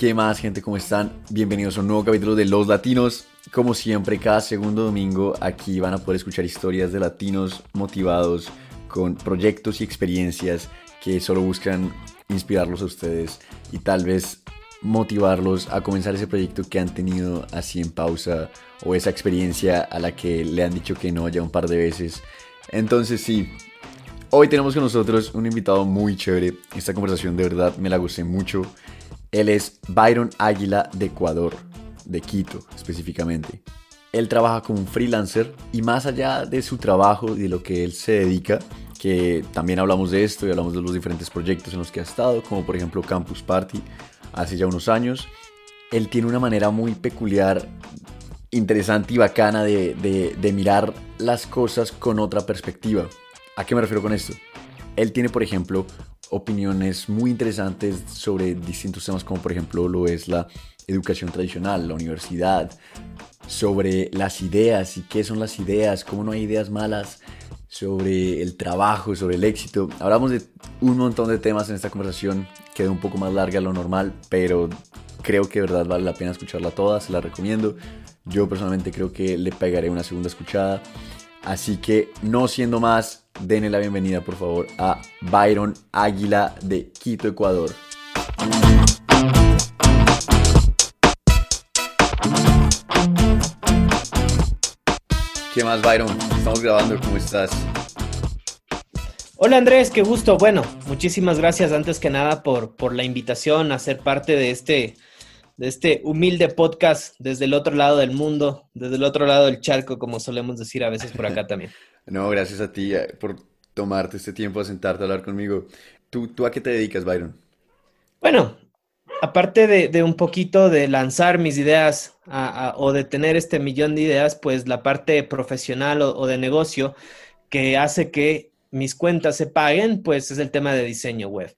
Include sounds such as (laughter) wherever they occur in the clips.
¿Qué más, gente? ¿Cómo están? Bienvenidos a un nuevo capítulo de Los Latinos. Como siempre, cada segundo domingo aquí van a poder escuchar historias de latinos motivados con proyectos y experiencias que solo buscan inspirarlos a ustedes y tal vez motivarlos a comenzar ese proyecto que han tenido así en pausa o esa experiencia a la que le han dicho que no ya un par de veces. Entonces sí, hoy tenemos con nosotros un invitado muy chévere. Esta conversación de verdad me la gusté mucho. Él es Byron Águila de Ecuador, de Quito específicamente. Él trabaja como un freelancer y más allá de su trabajo y de lo que él se dedica, que también hablamos de esto y hablamos de los diferentes proyectos en los que ha estado, como por ejemplo Campus Party hace ya unos años, él tiene una manera muy peculiar, interesante y bacana de, mirar las cosas con otra perspectiva. ¿A qué me refiero con esto? Él tiene, por ejemplo, opiniones muy interesantes sobre distintos temas como por ejemplo lo es la educación tradicional, la universidad, sobre las ideas y qué son las ideas, cómo no hay ideas malas, sobre el trabajo, sobre el éxito. Hablamos de un montón de temas en esta conversación, quedó un poco más larga de lo normal, pero creo que de verdad vale la pena escucharla toda, se la recomiendo. Yo personalmente creo que le pegaré una segunda escuchada. Así que no siendo más, denle la bienvenida por favor a Byron Águila de Quito, Ecuador. ¿Qué más, Byron? Estamos grabando, ¿cómo estás? Hola Andrés, qué gusto. Bueno, muchísimas gracias antes que nada por, por la invitación a ser parte de este, de este humilde podcast desde el otro lado del mundo, desde el otro lado del charco, como solemos decir a veces por acá también. (laughs) No, gracias a ti eh, por tomarte este tiempo a sentarte a hablar conmigo. ¿Tú, tú a qué te dedicas, Byron? Bueno, aparte de, un poquito de lanzar mis ideas o de tener este millón de ideas, pues la parte profesional o, de negocio que hace que mis cuentas se paguen, pues es el tema de diseño web.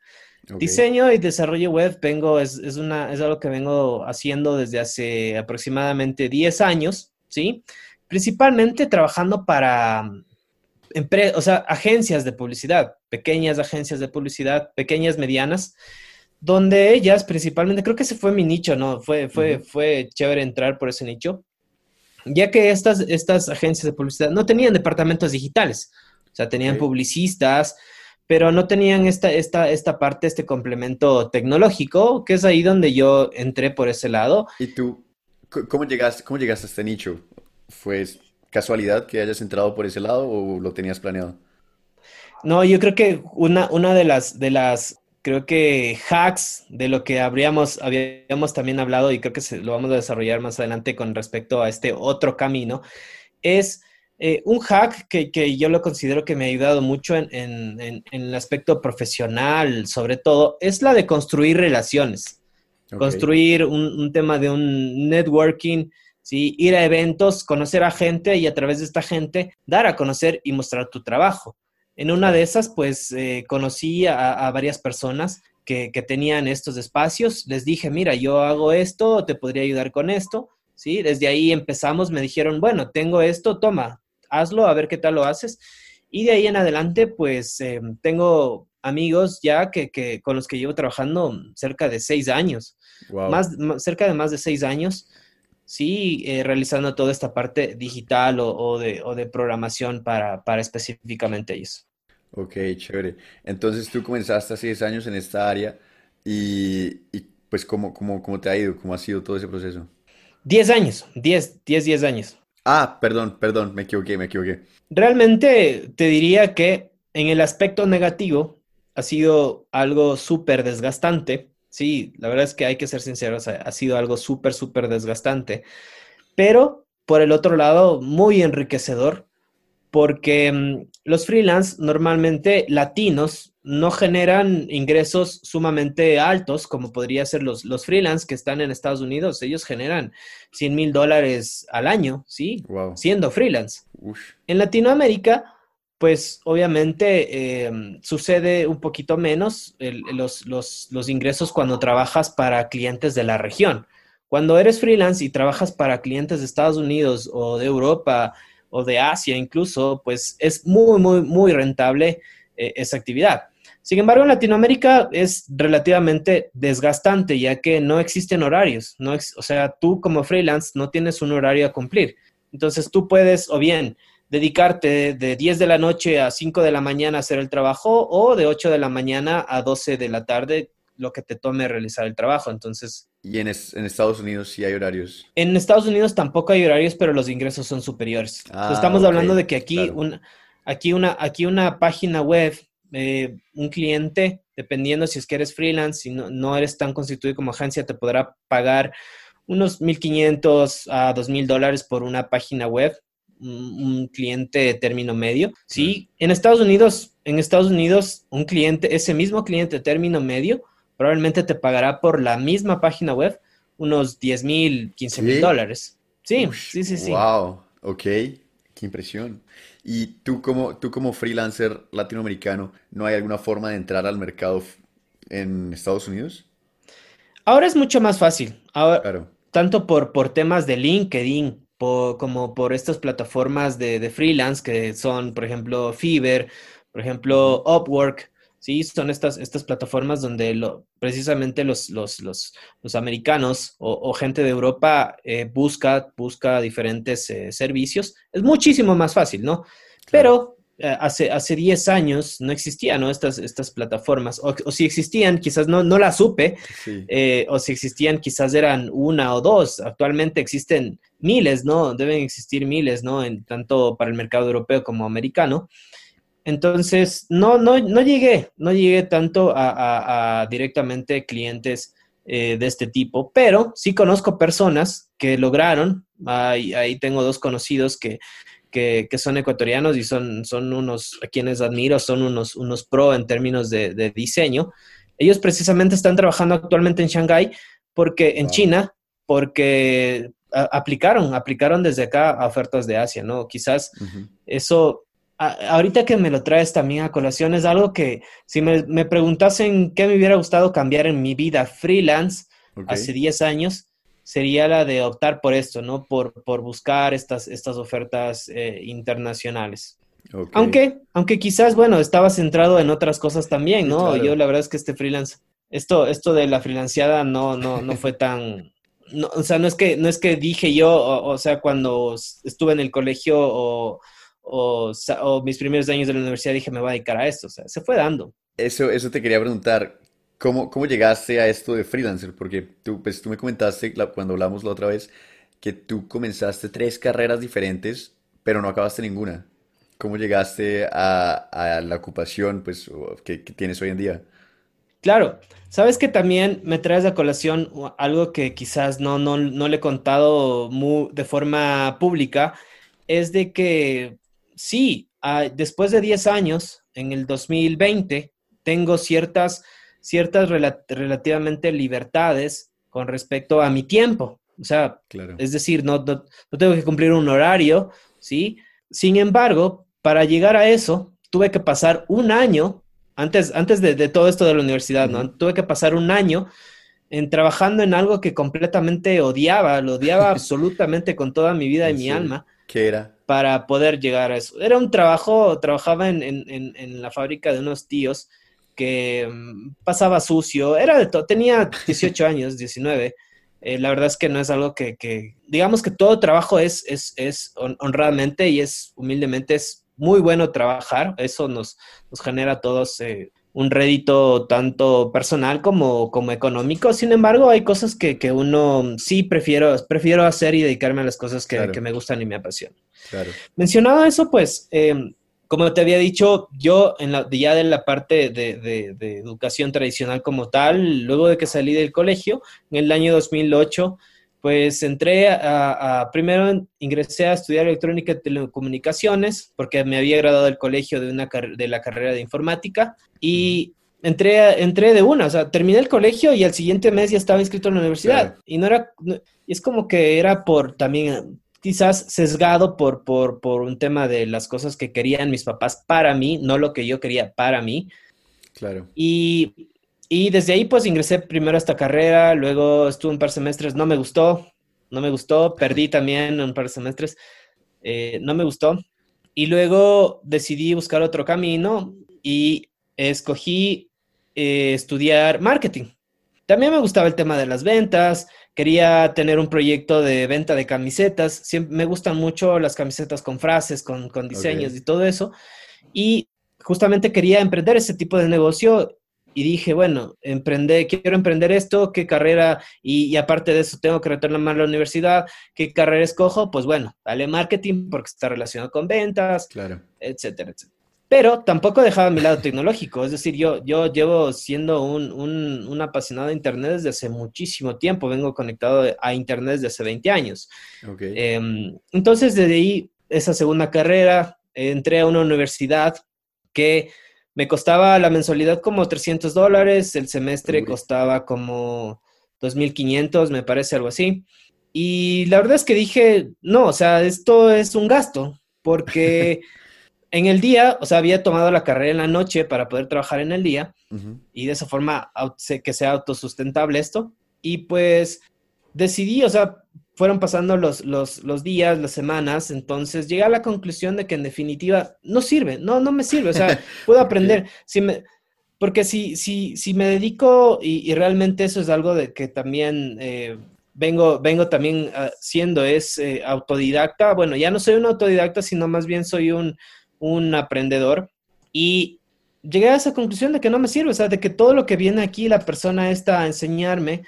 Diseño y desarrollo web vengo, es, una, es algo que vengo haciendo desde hace aproximadamente 10 años, ¿sí? Principalmente trabajando para o sea, agencias de publicidad, pequeñas agencias de publicidad, pequeñas, medianas, donde ellas principalmente, creo que ese fue mi nicho, ¿no? Fue, fue, fue chévere entrar por ese nicho, ya que estas, estas agencias de publicidad no tenían departamentos digitales, o sea, tenían publicistas, pero no tenían esta, esta, esta parte, este complemento tecnológico, que es ahí donde yo entré por ese lado. ¿Y tú, cómo llegaste, cómo llegaste a este nicho? ¿Fue casualidad que hayas entrado por ese lado o lo tenías planeado? No, yo creo que una, una de las, de las, creo que hacks de lo que habríamos, habíamos también hablado y creo que se, lo vamos a desarrollar más adelante con respecto a este otro camino, es eh, un hack que, yo lo considero que me ha ayudado mucho en, el aspecto profesional, sobre todo, es la de construir relaciones. Construir un, un, tema de un networking ¿sí? Ir a eventos, conocer a gente y a través de esta gente dar a conocer y mostrar tu trabajo. En una de esas, pues eh, conocí a, varias personas que, tenían estos espacios. Les dije, mira, yo hago esto, te podría ayudar con esto. ¿Sí? Desde ahí empezamos, me dijeron, bueno, tengo esto, toma, hazlo, a ver qué tal lo haces. Y de ahí en adelante, pues eh, tengo amigos ya que, con los que llevo trabajando cerca de seis años, más, cerca de más de seis años sí, eh, realizando toda esta parte digital o, de, programación para, específicamente ellos. Ok, chévere. Entonces tú comenzaste hace 10 años en esta área y, pues ¿cómo, cómo, cómo te ha ido? ¿Cómo ha sido todo ese proceso? 10 años, 10, 10, 10 años. Ah, perdón, perdón, me equivoqué, me equivoqué. Realmente te diría que en el aspecto negativo ha sido algo súper desgastante Sí, la verdad es que hay que ser sinceros, ha sido algo súper, súper desgastante, pero por el otro lado, muy enriquecedor, porque mm, los freelance normalmente latinos no generan ingresos sumamente altos, como podría ser los, los freelance que están en Estados Unidos. Ellos generan 100 mil dólares al año, ¿sí? Siendo freelance. En Latinoamérica, pues obviamente em, sucede un poquito menos los, ingresos cuando trabajas para clientes de la región. Cuando eres freelance y trabajas para clientes de Estados Unidos o de Europa o de Asia incluso, pues es muy, muy, muy rentable eh, esa actividad. Sin embargo, en Latinoamérica es relativamente desgastante, ya que no existen horarios. No o sea, tú como freelance no tienes un horario a cumplir. Entonces tú puedes o bien dedicarte de 10 de la noche a 5 de la mañana a hacer el trabajo o de 8 de la mañana a 12 de la tarde lo que te tome realizar el trabajo. Entonces... ¿Y en, Estados Unidos sí hay horarios? En Estados Unidos tampoco hay horarios, pero los ingresos son superiores. Ah, estamos hablando de que aquí, una, aquí, una, aquí una página web, eh, un cliente, dependiendo si es que eres freelance, si no, no eres tan constituido como agencia, te podrá pagar unos 1.500 a 2.000 dólares por una página web, un, cliente de término medio. Sí, en Estados Unidos, en Estados Unidos, un cliente, ese mismo cliente de término medio, probablemente te pagará por la misma página web unos 10 mil, 15 mil dólares. Sí, sí, sí, sí. Wow, ok, qué impresión. Y tú como, tú como freelancer latinoamericano, ¿no hay alguna forma de entrar al mercado en Estados Unidos? Ahora es mucho más fácil. Ahora, Tanto por, por temas de LinkedIn como por estas plataformas de, freelance que son, por ejemplo, Fiverr, por ejemplo, Upwork. Sí, son estas, estas plataformas donde lo, precisamente los, los, los, los americanos o, gente de Europa eh, busca, busca diferentes eh, servicios. Es muchísimo más fácil, ¿no? Pero eh, hace, hace 10 años no existían ¿no? Estas, estas plataformas, o, si existían, quizás no, no las supe, eh, o si existían, quizás eran una o dos. Actualmente existen miles, ¿no? Deben existir miles, ¿no? En, tanto para el mercado europeo como americano. Entonces, no, no, no llegué, no llegué tanto a, directamente clientes eh, de este tipo, pero sí conozco personas que lograron, ahí tengo dos conocidos que que, son ecuatorianos y son, son unos, a quienes admiro, son unos, unos pro en términos de, diseño. Ellos precisamente están trabajando actualmente en Shanghái porque en China, porque aplicaron, aplicaron desde acá a ofertas de Asia, ¿no? Quizás eso, ahorita que me lo traes también a colación, es algo que si me, me preguntasen qué me hubiera gustado cambiar en mi vida freelance hace 10 años, sería la de optar por esto, ¿no? Por, por buscar estas, estas ofertas eh, internacionales. Aunque, aunque quizás, bueno, estaba centrado en otras cosas también, ¿no? Yo la verdad es que este freelance, esto, esto de la freelanceada no, no, no fue tan, o sea, no es que, no es que dije yo, o, sea, cuando estuve en el colegio o, o, o, mis primeros años de la universidad dije me voy a dedicar a esto, o sea, se fue dando. Eso, eso te quería preguntar, ¿Cómo, ¿Cómo llegaste a esto de freelancer? Porque tú, pues, tú me comentaste cuando hablamos la otra vez que tú comenzaste tres carreras diferentes, pero no acabaste ninguna. ¿Cómo llegaste a, la ocupación pues, que, tienes hoy en día? Claro, sabes que también me traes a colación algo que quizás no, no, no le he contado de forma pública, es de que sí, ah, después de 10 años, en el 2020, tengo ciertas ciertas relativamente libertades con respecto a mi tiempo. O sea, es decir, no, no, tengo que cumplir un horario, ¿sí? Sin embargo, para llegar a eso, tuve que pasar un año, antes, antes de, todo esto de la universidad, ¿no? Tuve que pasar un año en trabajando en algo que completamente odiaba, lo odiaba (laughs) absolutamente con toda mi vida y mi alma. ¿Qué era? Para poder llegar a eso. Era un trabajo, trabajaba en, en la fábrica de unos tíos que mm, pasaba sucio, era de todo, tenía 18 años, 19. Eh, la verdad es que no es algo que, digamos que todo trabajo es, es, es honradamente y es humildemente, es muy bueno trabajar, eso nos, nos genera todos eh, un rédito tanto personal como, como económico, sin embargo hay cosas que, uno sí prefiero, prefiero hacer y dedicarme a las cosas que, me gustan y me apasionan. Claro. Mencionado eso, pues... Em, como te había dicho, yo en la, ya de la parte de, educación tradicional como tal, luego de que salí del colegio, en el año 2008, pues entré a, primero ingresé a estudiar electrónica y telecomunicaciones, porque me había graduado del colegio de, una, de la carrera de informática, y entré, entré de una, o sea, terminé el colegio y al siguiente mes ya estaba inscrito en la universidad. Y no era, es como que era por también quizás sesgado por, por, por, un tema de las cosas que querían mis papás para mí, no lo que yo quería para mí. Claro. Y, y desde ahí pues ingresé primero a esta carrera, luego estuve un par de semestres, no me gustó, no me gustó, perdí también un par de semestres, eh, no me gustó. Y luego decidí buscar otro camino y escogí eh, estudiar marketing. También me gustaba el tema de las ventas, quería tener un proyecto de venta de camisetas, Siempre, me gustan mucho las camisetas con frases, con, diseños y todo eso. Y justamente quería emprender ese tipo de negocio y dije, bueno, emprender, quiero emprender esto, ¿qué carrera? Y, aparte de eso, tengo que retornar a la universidad, ¿qué carrera escojo? Pues bueno, dale marketing porque está relacionado con ventas, claro. etcétera, etcétera. Pero tampoco dejaba mi lado tecnológico, es decir, yo, yo llevo siendo un, un, apasionado de Internet desde hace muchísimo tiempo, vengo conectado a Internet desde hace 20 años. Em, entonces, desde ahí, esa segunda carrera, entré a una universidad que me costaba la mensualidad como 300 dólares, el semestre costaba como 2.500, me parece algo así. Y la verdad es que dije, no, o sea, esto es un gasto, porque (laughs) en el día, o sea, había tomado la carrera en la noche para poder trabajar en el día y de esa forma que sea autosustentable esto. Y pues decidí, o sea, fueron pasando los, los, días, las semanas, entonces llegué a la conclusión de que en definitiva no sirve, no, no me sirve, o sea, (laughs) puedo aprender, si me, porque si, si, si me dedico y, realmente eso es algo de que también eh, vengo, vengo también ah, siendo, es eh, autodidacta, bueno, ya no soy un autodidacta, sino más bien soy un, un aprendedor. Y llegué a esa conclusión de que no me sirve, o sea, de que todo lo que viene aquí la persona está a enseñarme,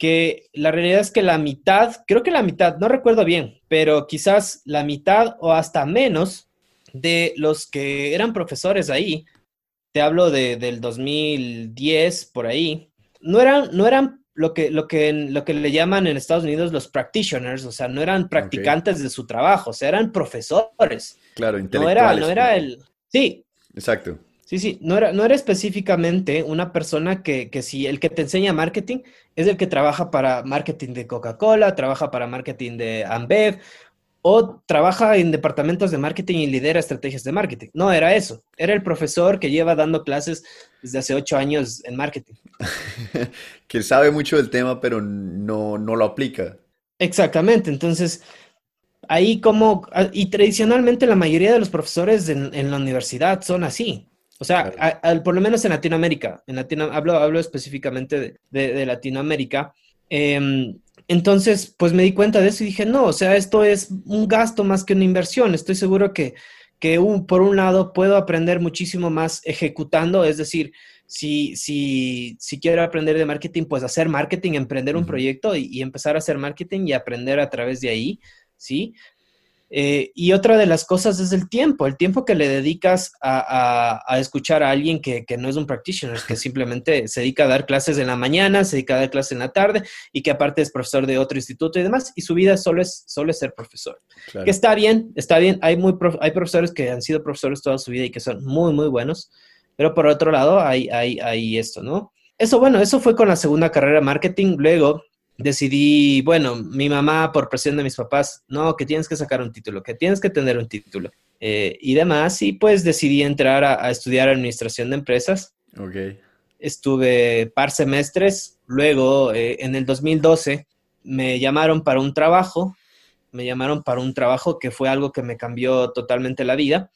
que la realidad es que la mitad, creo que la mitad, no recuerdo bien, pero quizás la mitad o hasta menos de los que eran profesores ahí, te hablo de, del 2010 por ahí, no eran, no eran lo que, lo, que, lo que le llaman en Estados Unidos los practitioners, o sea, no eran practicantes de su trabajo, o sea, eran profesores. Claro, No era, no era el... Sí. Exacto. Sí, sí, no era, no era específicamente una persona que, que si el que te enseña marketing es el que trabaja para marketing de Coca-Cola, trabaja para marketing de Ambev o trabaja en departamentos de marketing y lidera estrategias de marketing. No, era eso. Era el profesor que lleva dando clases desde hace ocho años en marketing. (laughs) que sabe mucho del tema, pero no, no lo aplica. Exactamente. Entonces, ahí como, y tradicionalmente la mayoría de los profesores en, en la universidad son así. O sea, por lo menos en Latinoamérica, en Latino, hablo, hablo específicamente de, Latinoamérica. Em, entonces, pues me di cuenta de eso y dije, no, o sea, esto es un gasto más que una inversión. Estoy seguro que, que por un lado puedo aprender muchísimo más ejecutando, es decir, si, si, si quiero aprender de marketing, pues hacer marketing, emprender un proyecto y, y, empezar a hacer marketing y aprender a través de ahí, ¿sí? Eh, y otra de las cosas es el tiempo, el tiempo que le dedicas a, escuchar a alguien que, no es un practitioner, que simplemente se dedica a dar clases en la mañana, se dedica a dar clases en la tarde y que aparte es profesor de otro instituto y demás, y su vida solo es, solo ser profesor. Que está bien, está bien, hay, muy hay profesores que han sido profesores toda su vida y que son muy, muy buenos, pero por otro lado hay, hay, hay esto, ¿no? Eso, bueno, eso fue con la segunda carrera de marketing. Luego, decidí, bueno, mi mamá por presión de mis papás, no, que tienes que sacar un título, que tienes que tener un título eh, y demás. Y pues decidí entrar a, estudiar administración de empresas. Ok. Estuve par semestres, luego eh, en el 2012 me llamaron para un trabajo, me llamaron para un trabajo que fue algo que me cambió totalmente la vida.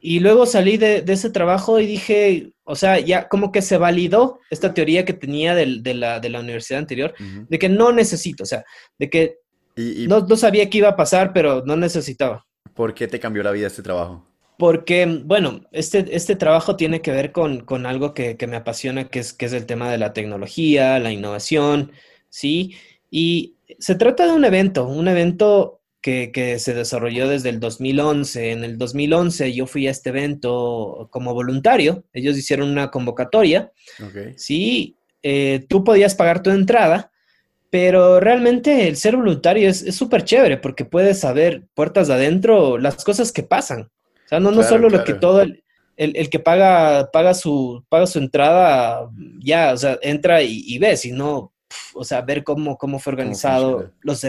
Y luego salí de, ese trabajo y dije, o sea, ya como que se validó esta teoría que tenía de, la, universidad anterior, de que no necesito, o sea, de que no, sabía qué iba a pasar, pero no necesitaba. ¿Por qué te cambió la vida este trabajo? Porque, bueno, este, este trabajo tiene que ver con, algo que, me apasiona, que es, que es el tema de la tecnología, la innovación, ¿sí? Y se trata de un evento, un evento que, se desarrolló desde el 2011. En el 2011 yo fui a este evento como voluntario. Ellos hicieron una convocatoria. Sí, eh, tú podías pagar tu entrada, pero realmente el ser voluntario es súper chévere porque puedes saber puertas de adentro las cosas que pasan. O sea, no, no solo lo que todo el, el, que paga, paga, su, paga su entrada, ya, o sea, entra y, ve, sino, o sea, ver cómo, cómo fue organizado, los,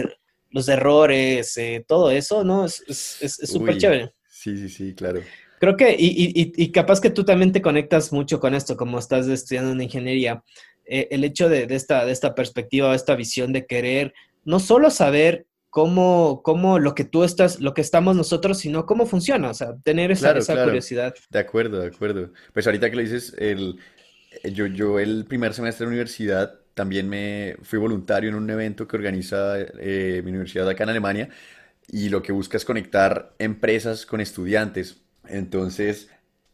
los errores, eh, todo eso, ¿no? Es súper chévere. Sí, sí, sí, claro. Creo que, y, capaz que tú también te conectas mucho con esto, como estás estudiando en ingeniería, eh, el hecho de, esta, de esta perspectiva, esta visión de querer no solo saber cómo, cómo lo que tú estás, lo que estamos nosotros, sino cómo funciona, o sea, tener esa, curiosidad. De acuerdo, de acuerdo. Pues ahorita que lo dices, el, yo, yo el primer semestre de universidad también me fui voluntario en un evento que organiza eh, mi universidad acá en Alemania y lo que busca es conectar empresas con estudiantes. Entonces,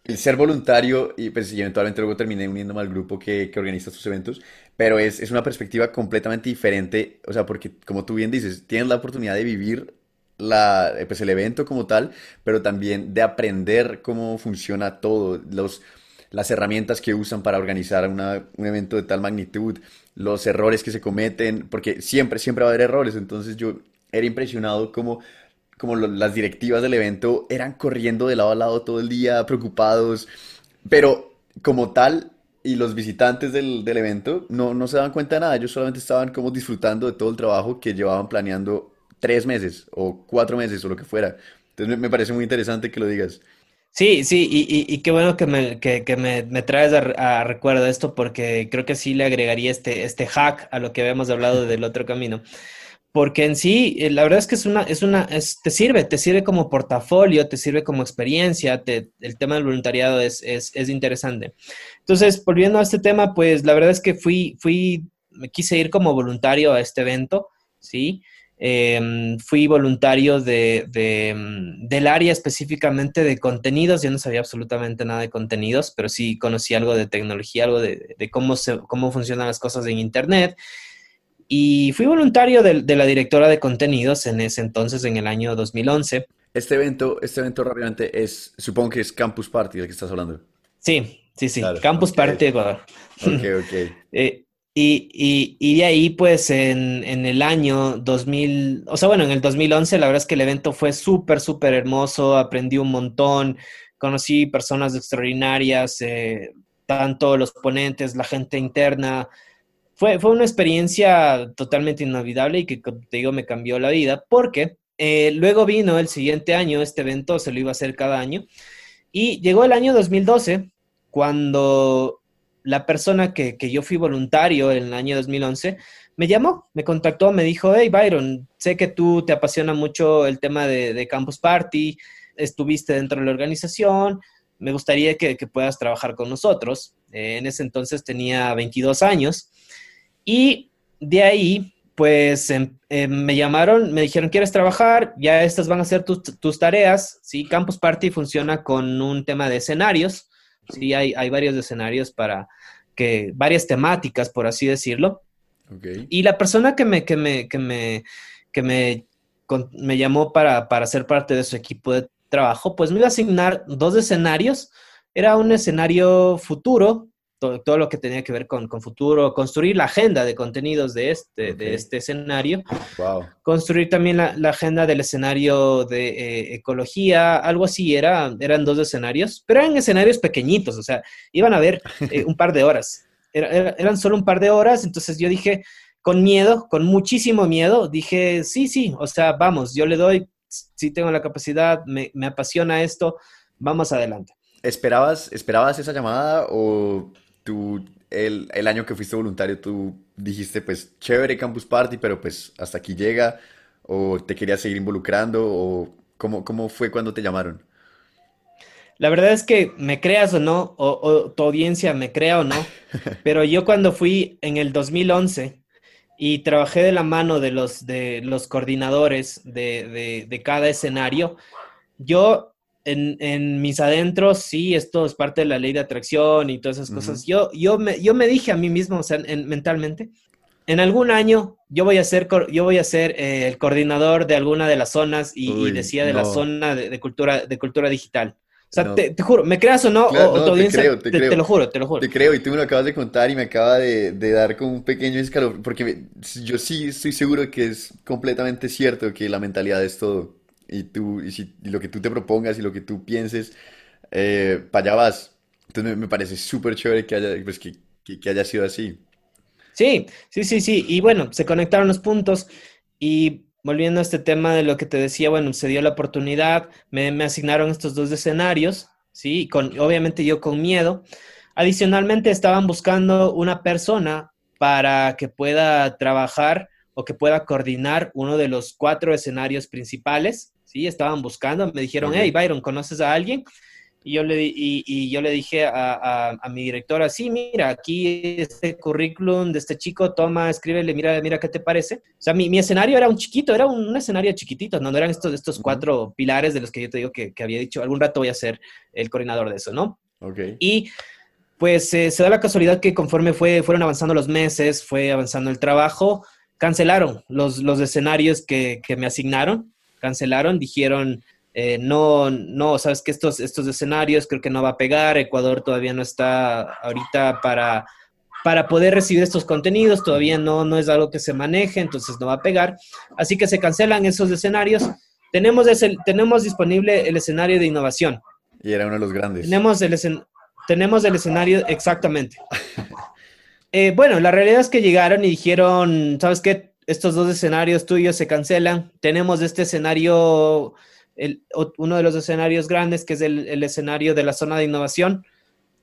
el ser voluntario, y pues eventualmente luego terminé uniéndome al grupo que, que organiza estos eventos, pero es, es, una perspectiva completamente diferente, o sea, porque como tú bien dices, tienes la oportunidad de vivir la, pues el evento como tal, pero también de aprender cómo funciona todo, los, las herramientas que usan para organizar un evento de tal magnitud, los errores que se cometen, porque siempre, siempre va a haber errores, entonces yo era impresionado como como las directivas del evento eran corriendo de lado a lado todo el día, preocupados, pero como tal, y los visitantes del, del, evento no, no se daban cuenta de nada, ellos solamente estaban como disfrutando de todo el trabajo que llevaban planeando tres meses o cuatro meses o lo que fuera. Entonces me, parece muy interesante que lo digas. Sí, sí, y, y, qué bueno que me, que, me, me traes a, a, recuerdo esto porque creo que sí le agregaría este, este hack a lo que habíamos hablado del otro camino porque en sí, eh, la verdad es que es una, es una, te sirve, te sirve como portafolio, te sirve como experiencia, el tema del voluntariado es, es, es, interesante. Entonces, volviendo a este tema, pues la verdad es que fui, fui, me quise ir como voluntario a este evento, ¿sí? Em, fui voluntario de, de, mm, del área específicamente de contenidos. Yo no sabía absolutamente nada de contenidos, pero sí conocí algo de tecnología, algo de, de cómo, se, cómo funcionan las cosas en Internet. Y fui voluntario de, la directora de contenidos en ese entonces, en el año 2011. Este evento, este evento rápidamente es, supongo que es Campus Party, del que estás hablando. Sí, sí, sí, Campus Party Ecuador. Ok, ok. (laughs) Eh, y, y, y, de ahí, pues, en, en, el año 2000, o sea, bueno, en el 2011, la verdad es que el evento fue súper, súper hermoso, aprendí un montón, conocí personas extraordinarias, eh, tanto los ponentes, la gente interna, fue, una experiencia totalmente inolvidable y que, te digo, me cambió la vida porque eh, luego vino el siguiente año, este evento se lo iba a hacer cada año, y llegó el año 2012 cuando la persona que, yo fui voluntario en el año 2011 me llamó, me contactó, me dijo, hey Byron, sé que tú te apasiona mucho el tema de, Campus Party, estuviste dentro de la organización, me gustaría que, puedas trabajar con nosotros. Eh, en ese entonces tenía 22 años y de ahí, pues em, me llamaron, me dijeron, ¿quieres trabajar? Ya estas van a ser tus, tareas. Sí, Campus Party funciona con un tema de escenarios. Sí, hay, hay varios escenarios para que, varias temáticas, por así decirlo. Y la persona que me, que me, que me, que me, me llamó para, para ser parte de su equipo de trabajo, pues me iba a asignar dos escenarios. Era un escenario futuro, todo, lo que tenía que ver con, con, futuro, construir la agenda de contenidos de este, de este escenario, construir también la, la, agenda del escenario de eh, ecología, algo así, era, eran dos escenarios, pero eran escenarios pequeñitos, o sea, iban a ver (laughs) eh, un par de horas, eran solo un par de horas, entonces yo dije, con miedo, con muchísimo miedo, dije, sí, sí, o sea, vamos, yo le doy, si tengo la capacidad, me, me apasiona esto, vamos adelante. ¿Esperabas, ¿Esperabas esa llamada o tú, el, el, año que fuiste voluntario, tú dijiste, pues, chévere Campus Party, pero pues hasta aquí llega, o te querías seguir involucrando, o cómo, cómo fue cuando te llamaron? La verdad es que me creas o no, o, tu audiencia me crea o no, (laughs) pero yo cuando fui en el 2011 y trabajé de la mano de los, de los coordinadores de, de, de cada escenario, yo en, mis adentros, sí, esto es parte de la ley de atracción y todas esas cosas. Yo, yo, me, yo me dije a mí mismo, o sea, mentalmente, en algún año yo voy a ser, yo voy a ser eh, el coordinador de alguna de las zonas y, decía de la zona de, cultura, de cultura digital. O sea, te, juro, ¿me creas o no? o, tu audiencia, te, creo, te, lo juro, te lo juro. Te creo, y tú me lo acabas de contar y me acaba de, dar como un pequeño escalón, porque yo sí estoy seguro que es completamente cierto que la mentalidad es todo y, tú, y, lo que tú te propongas y lo que tú pienses, eh, para allá vas. Entonces me, parece súper chévere que haya, pues, que, que, haya sido así. Sí, sí, sí, sí. Y bueno, se conectaron los puntos y volviendo a este tema de lo que te decía, bueno, se dio la oportunidad, me, me asignaron estos dos escenarios, ¿sí? Con, obviamente yo con miedo. Adicionalmente estaban buscando una persona para que pueda trabajar o que pueda coordinar uno de los cuatro escenarios principales. Sí, estaban buscando, me dijeron, hey, Byron, ¿conoces a alguien? Y yo le, y, yo le dije a, a, mi directora, sí, mira, aquí este currículum de este chico, toma, escríbele, mira, mira qué te parece. O sea, mi, mi escenario era un chiquito, era un, escenario chiquitito, no, no eran estos, estos cuatro pilares de los que yo te digo que, que, había dicho, algún rato voy a ser el coordinador de eso, ¿no? Ok. Y pues eh, se da la casualidad que conforme fue, fueron avanzando los meses, fue avanzando el trabajo, cancelaron los, los escenarios que, que me asignaron, cancelaron, dijeron eh, no, no, sabes que estos, estos escenarios creo que no va a pegar, Ecuador todavía no está ahorita para, para poder recibir estos contenidos, todavía no, no es algo que se maneje, entonces no va a pegar, así que se cancelan esos escenarios. Tenemos, ese, tenemos disponible el escenario de innovación. Y era uno de los grandes. Tenemos el, tenemos el escenario, exactamente. (laughs) Eh, bueno, la realidad es que llegaron y dijeron, ¿sabes qué? Estos dos escenarios tuyos se cancelan. Tenemos este escenario uno de los escenarios grandes, que es el, escenario de la zona de innovación.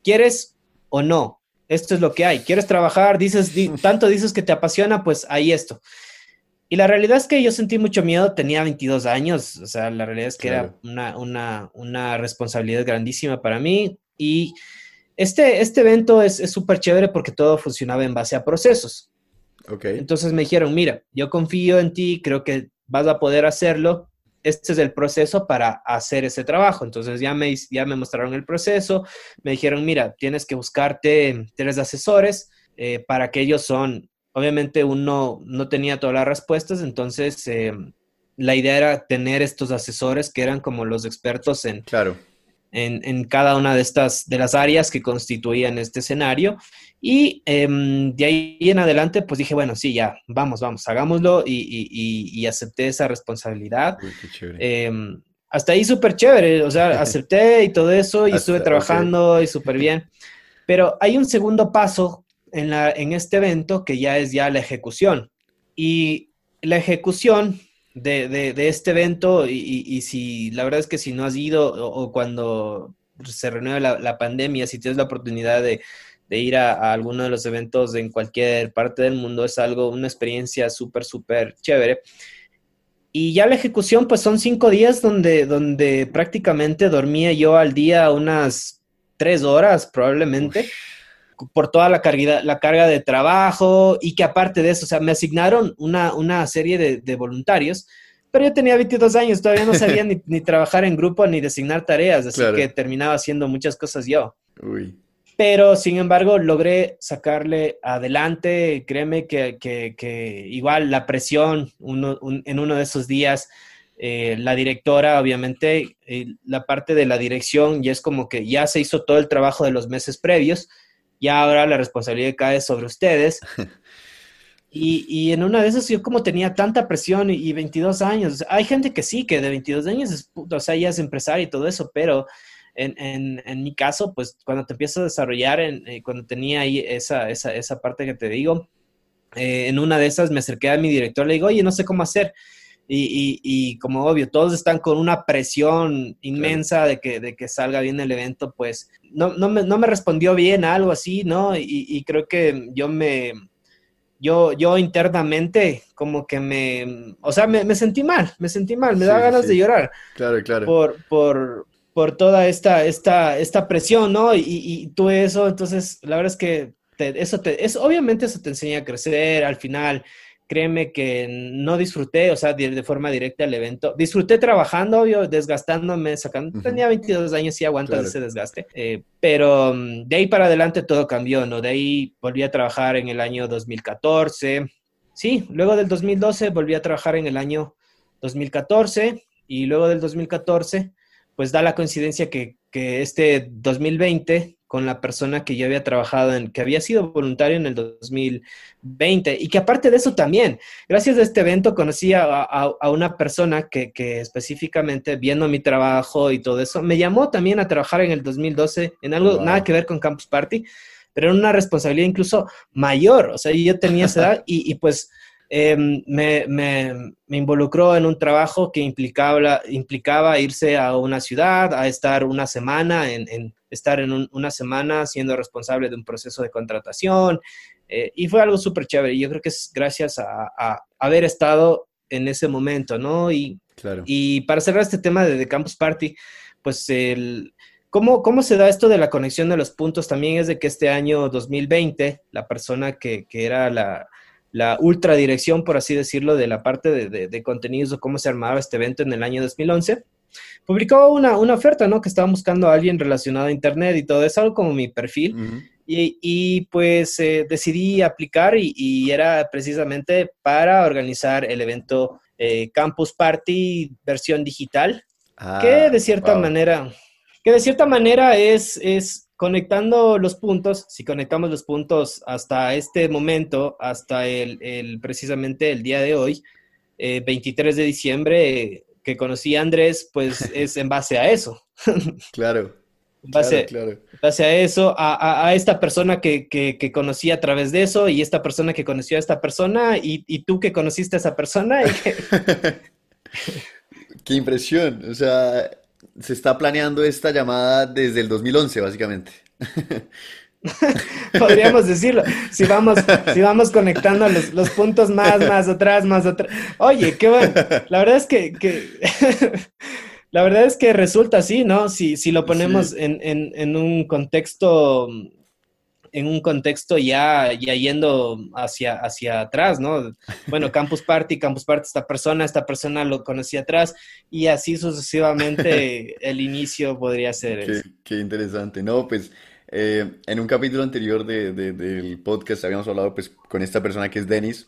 ¿Quieres o no? Esto es lo que hay. ¿Quieres trabajar? Dices, (laughs) tanto dices que te apasiona, pues ahí esto. Y la realidad es que yo sentí mucho miedo, tenía 22 años, o sea, la realidad es que era una, responsabilidad grandísima para mí. Y este, este evento es súper chévere porque todo funcionaba en base a procesos. Okay. Entonces me dijeron, mira, yo confío en ti, creo que vas a poder hacerlo, este es el proceso para hacer ese trabajo. Entonces ya me, ya me mostraron el proceso, me dijeron, mira, tienes que buscarte tres asesores eh, para que ellos son, obviamente uno no tenía todas las respuestas, entonces eh, la idea era tener estos asesores que eran como los expertos en, claro en, cada una de estas, de las áreas que constituían este escenario. Y em, de ahí en adelante, pues dije, bueno, sí, ya, vamos, vamos, hagámoslo y, acepté esa responsabilidad. Em, hasta ahí súper chévere, o sea, (laughs) acepté y todo eso y estuve trabajando y súper bien. Pero hay un segundo paso en, la, en este evento que ya es ya la ejecución. Y la ejecución de, este evento y, si la verdad es que si no has ido o, cuando se renueve la, pandemia, si tienes la oportunidad de, ir a, alguno de los eventos en cualquier parte del mundo, es algo, una experiencia súper, súper chévere. Y ya la ejecución, pues son cinco días donde, donde prácticamente dormía yo al día unas tres horas probablemente por toda la carga, la carga de trabajo y que aparte de eso, o sea, me asignaron una, una serie de, voluntarios, pero yo tenía 22 años, todavía no sabía (laughs) ni, trabajar en grupo ni designar tareas, así que terminaba haciendo muchas cosas yo. Pero, sin embargo, logré sacarle adelante, créeme que, que, igual la presión en uno de esos días, eh, la directora, obviamente, eh, la parte de la dirección ya es como que ya se hizo todo el trabajo de los meses previos, ya ahora la responsabilidad cae sobre ustedes. (laughs) Y, y, en una de esas yo como tenía tanta presión y, 22 años, hay gente que sí, que de 22 años, es, o sea, ya es empresario y todo eso, pero en, en, en mi caso, pues cuando te empiezas a desarrollar, en, eh, cuando tenía ahí esa, esa, esa parte que te digo, eh, en una de esas me acerqué a mi director, le digo, oye, no sé cómo hacer. Y, y, como obvio, todos están con una presión inmensa de, que, de que salga bien el evento, pues no, no, me, no me respondió bien algo así, ¿no? Y, creo que yo me, yo, yo internamente como que me, o sea, me, sentí mal, me sentí mal, me da ganas de llorar. Claro, claro. Por, por, por toda esta, esta, esta presión, ¿no? Y, y, tú eso, entonces, la verdad es que eso te, es, obviamente eso te enseña a crecer al final créeme que no disfruté, o sea, de, forma directa el evento. Disfruté trabajando, obvio, desgastándome, sacando. Tenía 22 años y aguantas ese desgaste. Eh, pero mm, de ahí para adelante todo cambió, ¿no? De ahí volví a trabajar en el año 2014. Sí, luego del 2012 volví a trabajar en el año 2014 y luego del 2014, pues da la coincidencia que, que este 2020 con la persona que yo había trabajado en, que había sido voluntario en el 2020 y que aparte de eso también, gracias a este evento conocí a, una persona que, específicamente viendo mi trabajo y todo eso, me llamó también a trabajar en el 2012 en algo nada que ver con Campus Party, pero en una responsabilidad incluso mayor, o sea, yo tenía esa edad y, pues em, me, me, involucró en un trabajo que implicaba, implicaba irse a una ciudad, a estar una semana en estar en una semana siendo responsable de un proceso de contratación, Eh, y fue algo súper chévere. Yo creo que es gracias a, haber estado en ese momento, ¿no? Y, claro. y para cerrar este tema de, Campus Party, pues el... ¿Cómo, ¿Cómo se da esto de la conexión de los puntos? También es de que este año 2020, la persona que, que era la, la ultradirección, por así decirlo, de la parte de, de, contenidos o cómo se armaba este evento en el año 2011, publicó una, una, oferta, ¿no? Que estaba buscando a alguien relacionado a Internet y todo eso, algo como mi perfil. Y, pues eh, decidí aplicar y, era precisamente para organizar el evento eh, Campus Party versión digital, ah, que de cierta manera, que de cierta manera es, es conectando los puntos, si conectamos los puntos hasta este momento, hasta el, precisamente el día de hoy, 23 eh, de diciembre, que conocí a Andrés, pues (laughs) es en base a eso. (laughs) claro base, claro, base a eso, a, esta persona que, que, conocí a través de eso y esta persona que conoció a esta persona y, tú que conociste a esa persona. (laughs) Qué impresión. O sea, se está planeando esta llamada desde el 2011, básicamente. (laughs) Podríamos decirlo. Si vamos, si vamos conectando los, los, puntos más, más atrás, más atrás. Oye, qué bueno. La verdad es que, que (laughs) la verdad es que resulta así, ¿no? Si, si lo ponemos en, en, en, un contexto, en un contexto ya, ya yendo hacia, hacia atrás, ¿no? Bueno, (laughs) Campus Party, Campus Party, esta persona, esta persona lo conocía atrás y así sucesivamente (laughs) el inicio podría ser. Qué, qué interesante, ¿no? Pues eh, en un capítulo anterior de, del podcast habíamos hablado pues con esta persona que es Denis,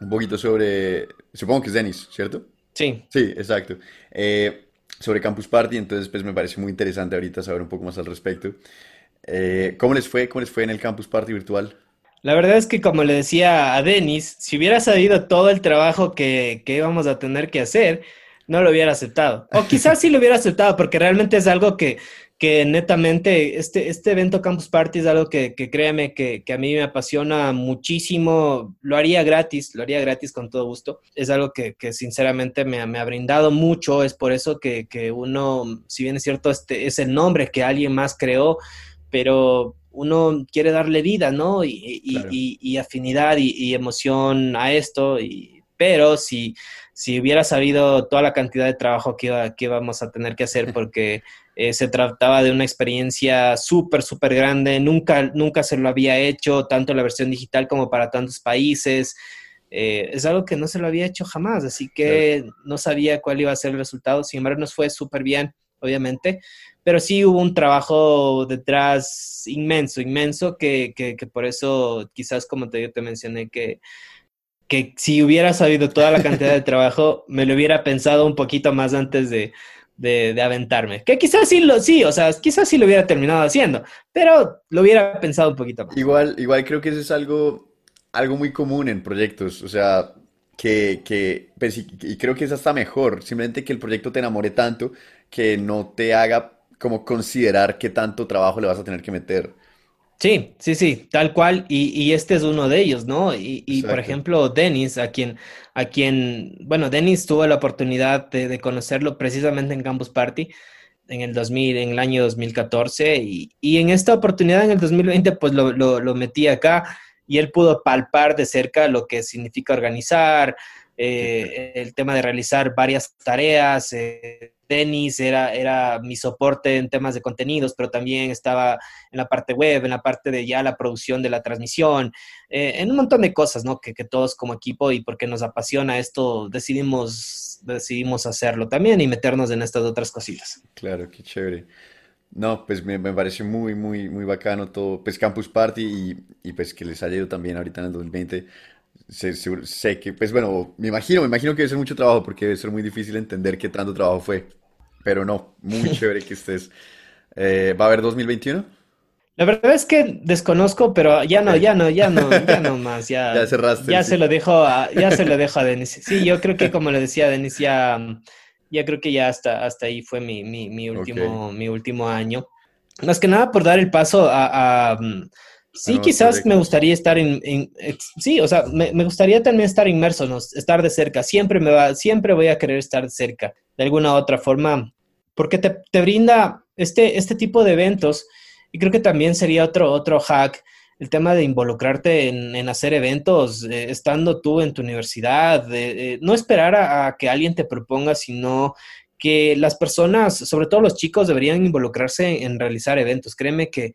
un poquito sobre, supongo que es Denis, ¿cierto? Sí. Sí, exacto. Eh, sobre Campus Party, entonces pues me parece muy interesante ahorita saber un poco más al respecto. Eh, ¿Cómo les fue? ¿Cómo les fue en el Campus Party virtual? La verdad es que como le decía a Denis, si hubiera sabido todo el trabajo que, que íbamos a tener que hacer, no lo hubiera aceptado. O (laughs) quizás sí lo hubiera aceptado, porque realmente es algo que, que netamente este, este evento Campus Party es algo que, que créeme que, que, a mí me apasiona muchísimo. Lo haría gratis, lo haría gratis con todo gusto. Es algo que, que sinceramente me, me, ha brindado mucho. Es por eso que, uno, si bien es cierto, este es el nombre que alguien más creó, pero uno quiere darle vida, ¿no? Y, y, y, afinidad y, emoción a esto. Y, pero si, si hubiera sabido toda la cantidad de trabajo que, iba, que íbamos a tener que hacer, (laughs) porque eh, se trataba de una experiencia súper, súper grande. Nunca, nunca se lo había hecho, tanto la versión digital como para tantos países. Eh, es algo que no se lo había hecho jamás, así que no sabía cuál iba a ser el resultado. Sin embargo, nos fue súper bien, obviamente, pero sí hubo un trabajo detrás inmenso, inmenso, que, que, por eso quizás como te, te mencioné que que si hubiera sabido toda la cantidad de (laughs) trabajo, me lo hubiera pensado un poquito más antes de, de, aventarme. Que quizás sí lo, sí, o sea, quizás sí lo hubiera terminado haciendo, pero lo hubiera pensado un poquito más. Igual, igual creo que eso es algo, algo muy común en proyectos, o sea, que, que pues, y, creo que es hasta mejor, simplemente que el proyecto te enamore tanto que no te haga como considerar qué tanto trabajo le vas a tener que meter. Sí, sí, sí, tal cual. Y, este es uno de ellos, ¿no? Y, por ejemplo, Dennis, a quien, a quien, bueno, Dennis tuvo la oportunidad de, conocerlo precisamente en Campus Party en el 2000, en el año 2014. Y, y en esta oportunidad, en el 2020, pues lo, lo, metí acá y él pudo palpar de cerca lo que significa organizar, eh, el tema de realizar varias tareas. Eh, Dennis era, era mi soporte en temas de contenidos, pero también estaba en la parte web, en la parte de ya la producción de la transmisión, eh, en un montón de cosas, ¿no? Que, que, todos como equipo y porque nos apasiona esto, decidimos, decidimos hacerlo también y meternos en estas otras cositas. Claro, qué chévere. No, pues me, me parece muy, muy, muy bacano todo, pues Campus Party y, y pues que les haya ido también ahorita en el 2020 sé, sé, que, pues bueno, me imagino, me imagino que debe ser mucho trabajo porque debe ser muy difícil entender qué tanto trabajo fue. Pero no, muy (laughs) chévere que estés. Eh, ¿Va a haber 2021? La verdad es que desconozco, pero ya no, ya no, ya no, ya no (laughs) más, ya. ya cerraste. Ya se lo dejo a, ya se lo dejo a Denis. Sí, yo creo que como le decía a Denis, ya, ya creo que ya hasta, hasta ahí fue mi, mi, mi último, mi último año. Más que nada por dar el paso a, Sí, quizás me gustaría estar en, sí, o sea, me, gustaría también estar inmerso, ¿no? estar de cerca. Siempre me va, siempre voy a querer estar cerca, de alguna u otra forma, porque te, te, brinda este, este tipo de eventos. Y creo que también sería otro, otro hack el tema de involucrarte en, hacer eventos, eh, estando tú en tu universidad, no esperar a, que alguien te proponga, sino que las personas, sobre todo los chicos, deberían involucrarse en realizar eventos. Créeme que,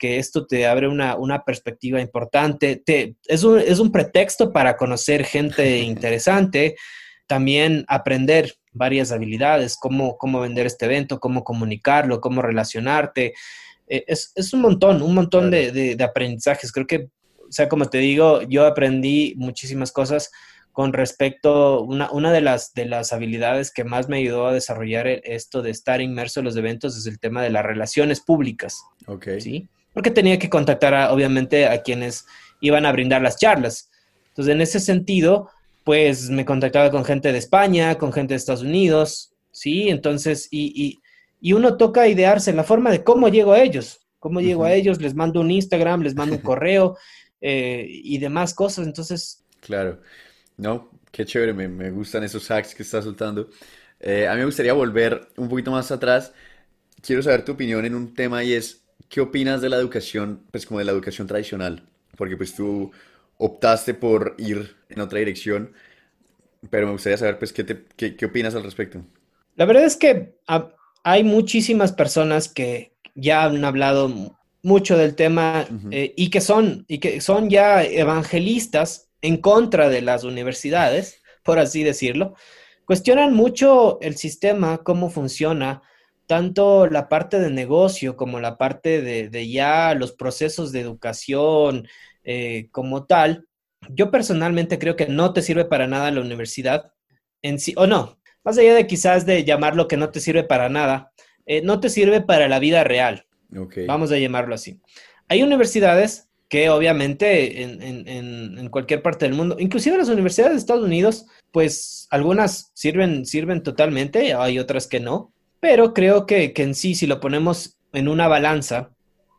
esto te abre una, perspectiva importante, te, es, un, es un pretexto para conocer gente (laughs) interesante, también aprender varias habilidades, cómo, cómo vender este evento, cómo comunicarlo, cómo relacionarte. Eh, es, un montón, un montón de, aprendizajes. Creo que, o sea, como te digo, yo aprendí muchísimas cosas con respecto, una, una de, las, de las habilidades que más me ayudó a desarrollar esto de estar inmerso en los eventos es el tema de las relaciones públicas. Ok. ¿Sí? Porque tenía que contactar, obviamente, a quienes iban a brindar las charlas. Entonces, en ese sentido, pues me contactaba con gente de España, con gente de Estados Unidos, ¿sí? Entonces, y, y, uno toca idearse la forma de cómo llego a ellos, cómo llego a ellos, les mando un Instagram, les mando un (laughs) correo eh, y demás cosas, entonces... Claro, no, qué chévere, me, gustan esos hacks que estás soltando. Eh, a mí me gustaría volver un poquito más atrás. Quiero saber tu opinión en un tema y es, ¿qué opinas de la educación, pues como de la educación tradicional? Porque pues tú optaste por ir en otra dirección, pero me gustaría saber, pues, ¿qué, qué, opinas al respecto? La verdad es que hay muchísimas personas que ya han hablado mucho del tema eh, y, que son, y que son ya evangelistas en contra de las universidades, por así decirlo. Cuestionan mucho el sistema, cómo funciona, tanto la parte de negocio como la parte de, de ya los procesos de educación, eh, como tal, yo personalmente creo que no te sirve para nada la universidad en sí, o no, más allá de quizás de llamarlo que no te sirve para nada, eh, no te sirve para la vida real. Vamos a llamarlo así. Hay universidades que obviamente en, cualquier parte del mundo, inclusive las universidades de Estados Unidos, pues algunas sirven, sirven totalmente, hay otras que no, pero creo que, que en sí, si lo ponemos en una balanza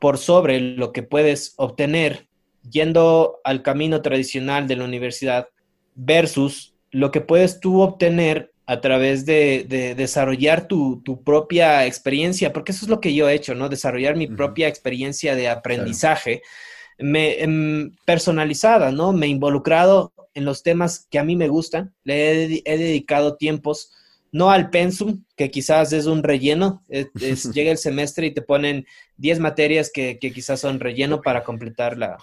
por sobre lo que puedes obtener yendo al camino tradicional de la universidad versus lo que puedes tú obtener a través de, desarrollar tu, propia experiencia, porque eso es lo que yo he hecho, ¿no? Desarrollar mi propia experiencia de aprendizaje me, em, personalizada, ¿no? Me he involucrado en los temas que a mí me gustan, le he dedicado tiempos no al pensum, que quizás es un relleno, (laughs) llega el semestre y te ponen 10 materias que, quizás son relleno para completar, la,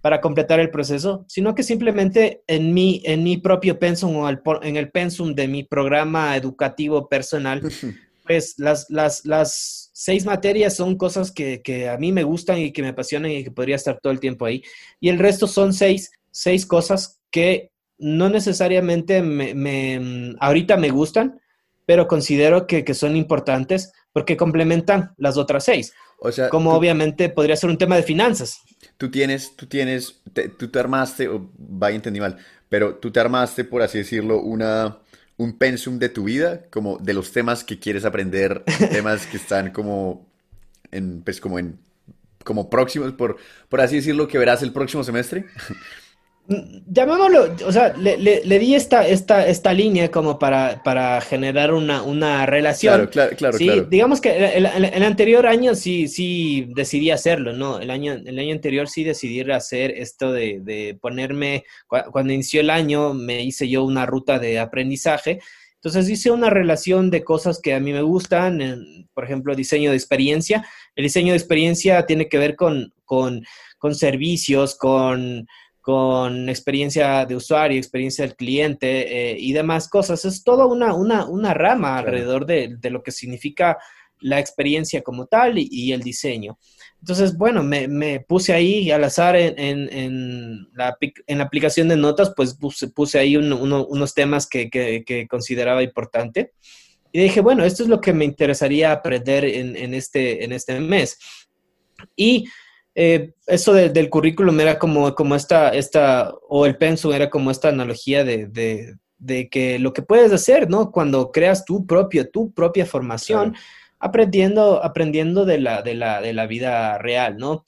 para completar el proceso, sino que simplemente en mi, en mi propio pensum o en el pensum de mi programa educativo personal, (laughs) pues las, las, las seis materias son cosas que, a mí me gustan y que me apasionan y que podría estar todo el tiempo ahí. Y el resto son seis, seis cosas que no necesariamente me, ahorita me gustan, pero considero que, son importantes porque complementan las otras seis. O sea, como obviamente podría ser un tema de finanzas. Tú tienes, tú tienes, tú te armaste, o vaya entendí mal, pero tú te armaste, por así decirlo, una, un pensum de tu vida, como de los temas que quieres aprender, (laughs) temas que están como en, pues como en, como próximos, por, por así decirlo, que verás el próximo semestre. Llamémoslo, o sea, le, le, di esta, esta, esta línea como para, para generar una, una relación. Claro, claro, sí, Digamos que el, el, anterior año sí, sí decidí hacerlo, ¿no? El año, el año anterior sí decidí hacer esto de, de ponerme, cuando inició el año me hice yo una ruta de aprendizaje. Entonces hice una relación de cosas que a mí me gustan, por ejemplo, diseño de experiencia. El diseño de experiencia tiene que ver con, con, con servicios, con con experiencia de usuario, experiencia del cliente eh, y demás cosas. Es toda una, una, rama alrededor de, lo que significa la experiencia como tal y, el diseño. Entonces, bueno, me, puse ahí al azar en, la, en, la, aplicación de notas, pues puse, ahí unos temas que, que, consideraba importante. Y dije, bueno, esto es lo que me interesaría aprender en, este, en este mes. Y eh, eso del currículum era como, como esta, esta, o el pensum era como esta analogía de, que lo que puedes hacer, ¿no? Cuando creas tu propio, tu propia formación, aprendiendo, aprendiendo de la, de, la, de la vida real, ¿no?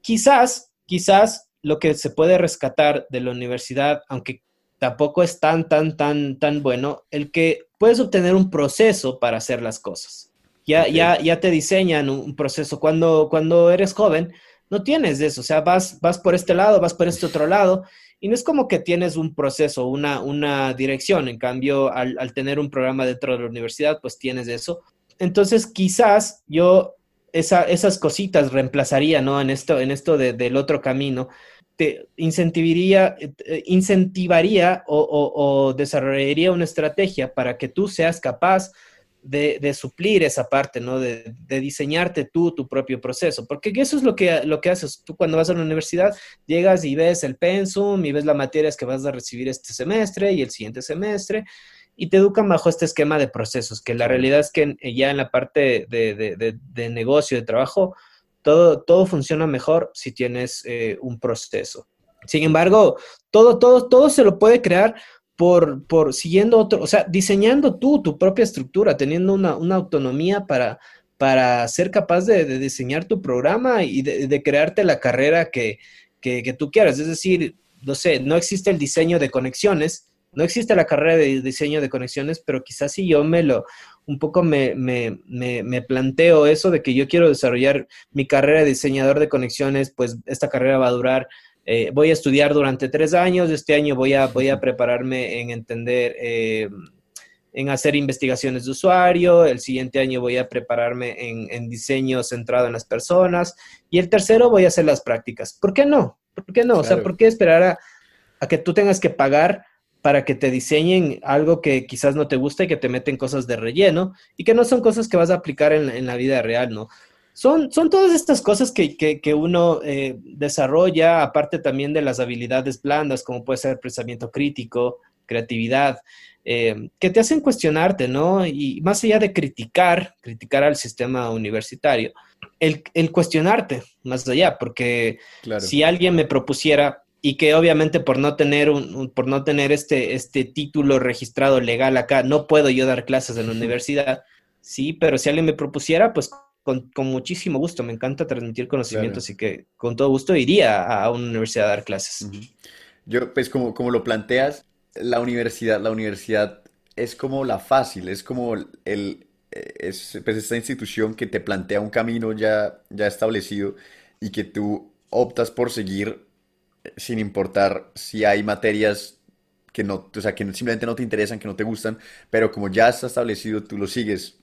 Quizás, quizás lo que se puede rescatar de la universidad, aunque tampoco es tan, tan, tan, tan bueno, el que puedes obtener un proceso para hacer las cosas. Ya, ya, ya te diseñan un proceso. Cuando, cuando eres joven, no tienes eso, o sea, vas, vas por este lado, vas por este otro lado, y no es como que tienes un proceso, una, una dirección, en cambio, al, al tener un programa dentro de la universidad, pues tienes eso. Entonces, quizás yo esa, esas cositas reemplazaría, ¿no? En esto, en esto del otro camino, te incentivaría, eh, incentivaría o, desarrollaría una estrategia para que tú seas capaz de, suplir esa parte, ¿no? De, diseñarte tú tu propio proceso, porque eso es lo que, lo que haces. Tú cuando vas a la universidad, llegas y ves el pensum y ves las materias que vas a recibir este semestre y el siguiente semestre, y te educan bajo este esquema de procesos, que la realidad es que ya en la parte de, negocio, de trabajo, todo, todo funciona mejor si tienes eh, un proceso. Sin embargo, todo, todo, todo se lo puede crear por, por siguiendo otro, o sea, diseñando tú tu propia estructura, teniendo una, autonomía para, para ser capaz de, diseñar tu programa y de, crearte la carrera que, que, tú quieras. Es decir, no sé, no existe el diseño de conexiones, no existe la carrera de diseño de conexiones, pero quizás si yo me lo, un poco me, me, planteo eso de que yo quiero desarrollar mi carrera de diseñador de conexiones, pues esta carrera va a durar, eh, voy a estudiar durante tres años, este año voy a, voy a prepararme en entender, eh, en hacer investigaciones de usuario, el siguiente año voy a prepararme en, diseño centrado en las personas y el tercero voy a hacer las prácticas. ¿Por qué no? ¿Por qué no? O sea, ¿por qué esperar a, a que tú tengas que pagar? para que te diseñen algo que quizás no te gusta y que te meten cosas de relleno y que no son cosas que vas a aplicar en, la vida real, ¿no? Son, son todas estas cosas que, que, uno eh, desarrolla, aparte también de las habilidades blandas, como puede ser pensamiento crítico, creatividad, eh, que te hacen cuestionarte, ¿no? Y más allá de criticar, criticar al sistema universitario, el, el cuestionarte más allá, porque si alguien me propusiera y que obviamente por no tener un, por no tener este, este título registrado legal acá, no puedo yo dar clases en la universidad, sí, pero si alguien me propusiera, pues con, muchísimo gusto, me encanta transmitir conocimientos así que con todo gusto iría a, una universidad a dar clases. Yo, pues como, como lo planteas, la universidad, la universidad es como la fácil, es como el, es pues esta institución que te plantea un camino ya, ya establecido y que tú optas por seguir sin importar si hay materias que no, o sea, que simplemente no te interesan, que no te gustan, pero como ya está establecido, tú lo sigues.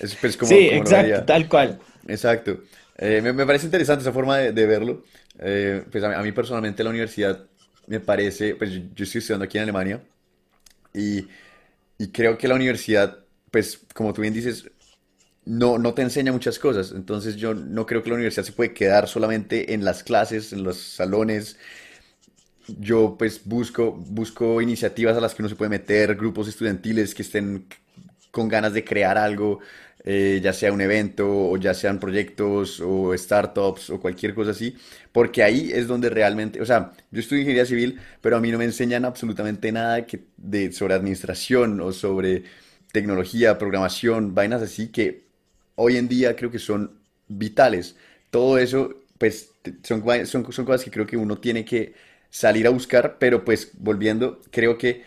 Es, pues, como, sí, exacto, tal cual. Exacto. Eh, me, parece interesante esa forma de, verlo. Eh, pues a, mí personalmente la universidad me parece, pues yo, estoy estudiando aquí en Alemania y, y creo que la universidad, pues como tú bien dices, no, no te enseña muchas cosas. Entonces yo no creo que la universidad se puede quedar solamente en las clases, en los salones. Yo pues busco, busco iniciativas a las que uno se puede meter, grupos estudiantiles que estén con ganas de crear algo, eh, ya sea un evento o ya sean proyectos o startups o cualquier cosa así, porque ahí es donde realmente, o sea, yo estudio ingeniería civil, pero a mí no me enseñan absolutamente nada de, sobre administración o sobre tecnología, programación, vainas así que hoy en día creo que son vitales. Todo eso, pues, son, son, son cosas que creo que uno tiene que salir a buscar, pero pues volviendo, creo que